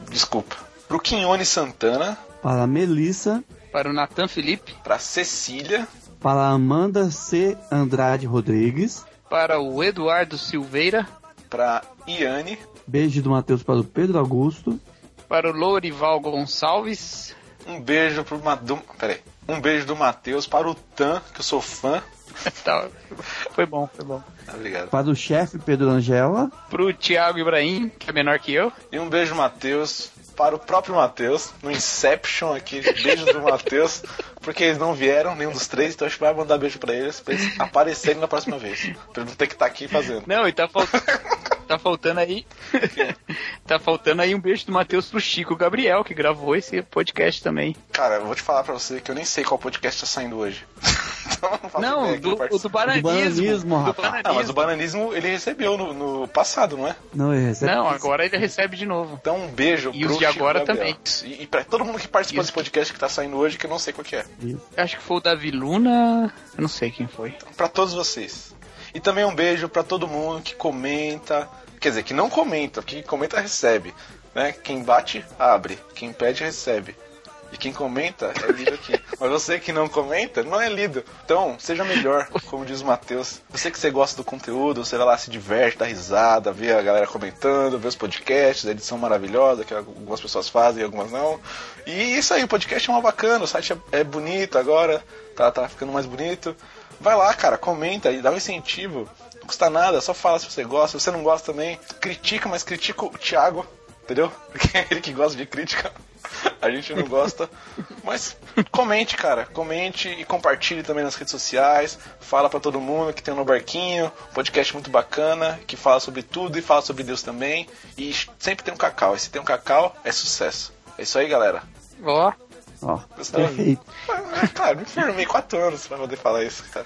desculpa. Pro Quinhone Santana, Para a Melissa. Para o Natan Felipe. pra Cecília, Para a Amanda C. Andrade Rodrigues. Para o Eduardo Silveira. pra Iane, Beijo do Matheus para o Pedro Augusto. Para o Lourival Gonçalves. Um beijo pro Ma- do, peraí, um beijo do Matheus para o Tan, que eu sou fã. Tá, Foi bom, foi bom. Obrigado. Para o chefe Pedro Angela. Pro Thiago Ibrahim, que é menor que eu. E um beijo, Matheus, para o próprio Matheus, no Inception aqui, beijo do Matheus, porque eles não vieram, nenhum dos três, então a gente vai mandar beijo pra eles, pra eles aparecerem na próxima vez. Pra não ter que estar aqui fazendo. Não, e tá faltando. tá faltando aí. tá faltando aí um beijo do Matheus pro Chico Gabriel, que gravou esse podcast também. Cara, eu vou te falar pra você que eu nem sei qual podcast tá saindo hoje. Então, não, Não, do, o do bananismo. bananismo, do rapaz. Ah, mas o bananismo ele recebeu no, no passado, não é? Não, ele recebe. Não, agora ele recebe de novo. Então um beijo E pro os de agora Gabriel. também. E, e pra todo mundo que participa os desse podcast que tá saindo hoje, que eu não sei qual que é. Eu acho que foi o Davi Luna. Eu não sei quem foi. Pra todos vocês. E também um beijo pra todo mundo que comenta, quer dizer, que não comenta, que comenta recebe, né? Quem bate, abre, quem pede, recebe. E quem comenta é lido aqui. Mas você que não comenta, não é lido. Então, seja melhor, como diz o Matheus. Eu sei que você gosta do conteúdo, você vai lá, se diverte, dá risada, vê a galera comentando, vê os podcasts, a edição maravilhosa que algumas pessoas fazem e algumas não. E isso aí, o podcast é uma bacana, o site é, é bonito agora, tá, tá ficando mais bonito. Vai lá, cara, comenta e dá um incentivo. Não custa nada, só fala se você gosta. Se você não gosta também, critica, mas critica o Thiago, entendeu? Porque é ele que gosta de crítica. A gente não gosta. Mas comente, cara. Comente e compartilhe também nas redes sociais. Fala pra todo mundo que tem um no barquinho. Podcast muito bacana, que fala sobre tudo e fala sobre Deus também. E sempre tem um cacau. E se tem um cacau, é sucesso. É isso aí, galera. Ó. Ó, perfeito. Ah, Cara, me formei 4 anos pra poder falar isso, cara.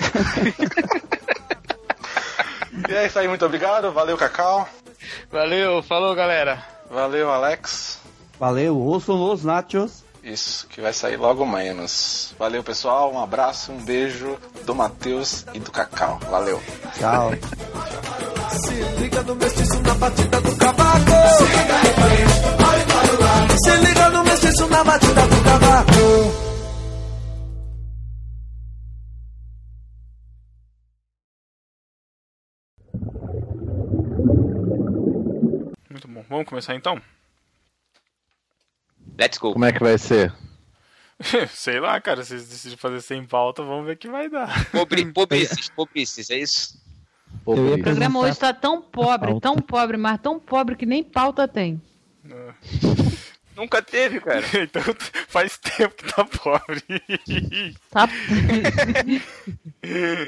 e é isso aí, muito obrigado. Valeu, Cacau. Valeu, falou galera. Valeu, Alex. Valeu, ouçam Los Nachos. Isso, que vai sair logo menos. Valeu, pessoal. Um abraço, um beijo do Matheus e do Cacau. Valeu. Tchau. Se liga no mestiço na batida do cavaco. Se liga no mestiço na batida do cavaco. Muito bom. Vamos começar então? Let's go. Como é que vai ser? Sei lá, cara. Se vocês decidem fazer sem pauta, vamos ver o que vai dar. Pobre, pobrices, pobrices, é isso? Cris. O programa hoje tá tão pobre, tão pobre, mas tão pobre que nem pauta tem. Nunca teve, cara. então faz tempo que tá pobre. Tá?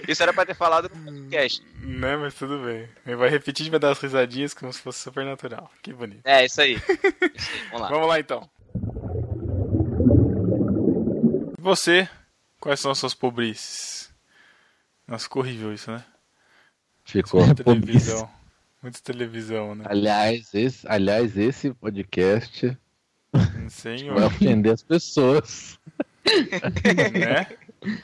Isso era pra ter falado no podcast. né, mas tudo bem. Ele vai repetir e vai dar as risadinhas como se fosse super natural. Que bonito. É, isso aí. Isso aí. Vamos lá. Vamos lá então. Você, quais são as suas pobrices? Nossa, ficou horrível isso, né? Ficou. Muita televisão. Muita televisão, né? Aliás, esse, aliás, esse podcast Senhor. vai ofender as pessoas. né?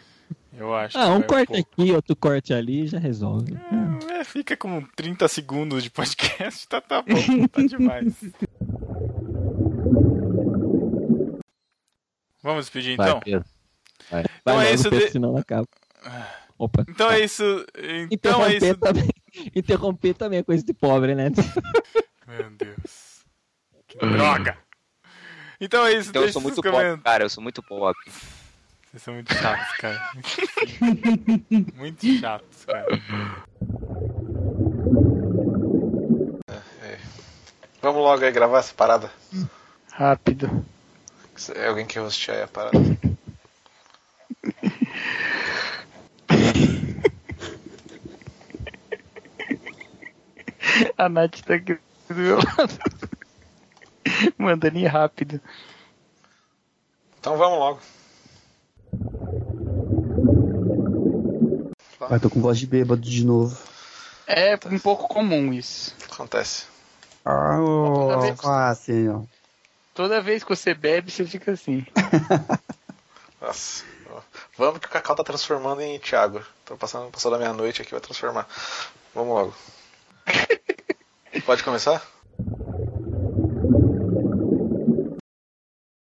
Eu acho. Ah, um corte pouco. aqui, outro corte ali já resolve. É, fica com 30 segundos de podcast, tá, tá bom, tá demais. Vamos despedir Vai, então? Pedro. Vai. Então Vai é isso Pedro, de- senão não acaba. Opa. Então é isso. Então é Interromper, isso. também, interromper também é coisa de pobre, né? Meu Deus. Que droga. Então é isso. Então eu sou muito comentários. pobre, cara. Eu sou muito pobre. Vocês são muito chatos, cara. muito chatos, cara. Vamos logo aí gravar essa parada. Rápido. É alguém que hostear aí a parada. A Nath tá aqui do meu lado. Mandando ir rápido. Então vamos logo. Vai, tô com voz de bêbado de novo. É um pouco comum isso. Acontece. Ah, ah, assim, ó. Toda vez que você bebe, você fica assim. Nossa. Vamos que o Cacau tá transformando em Thiago. Tô passando, passou da meia-noite aqui, vai transformar. Vamos logo. Pode começar?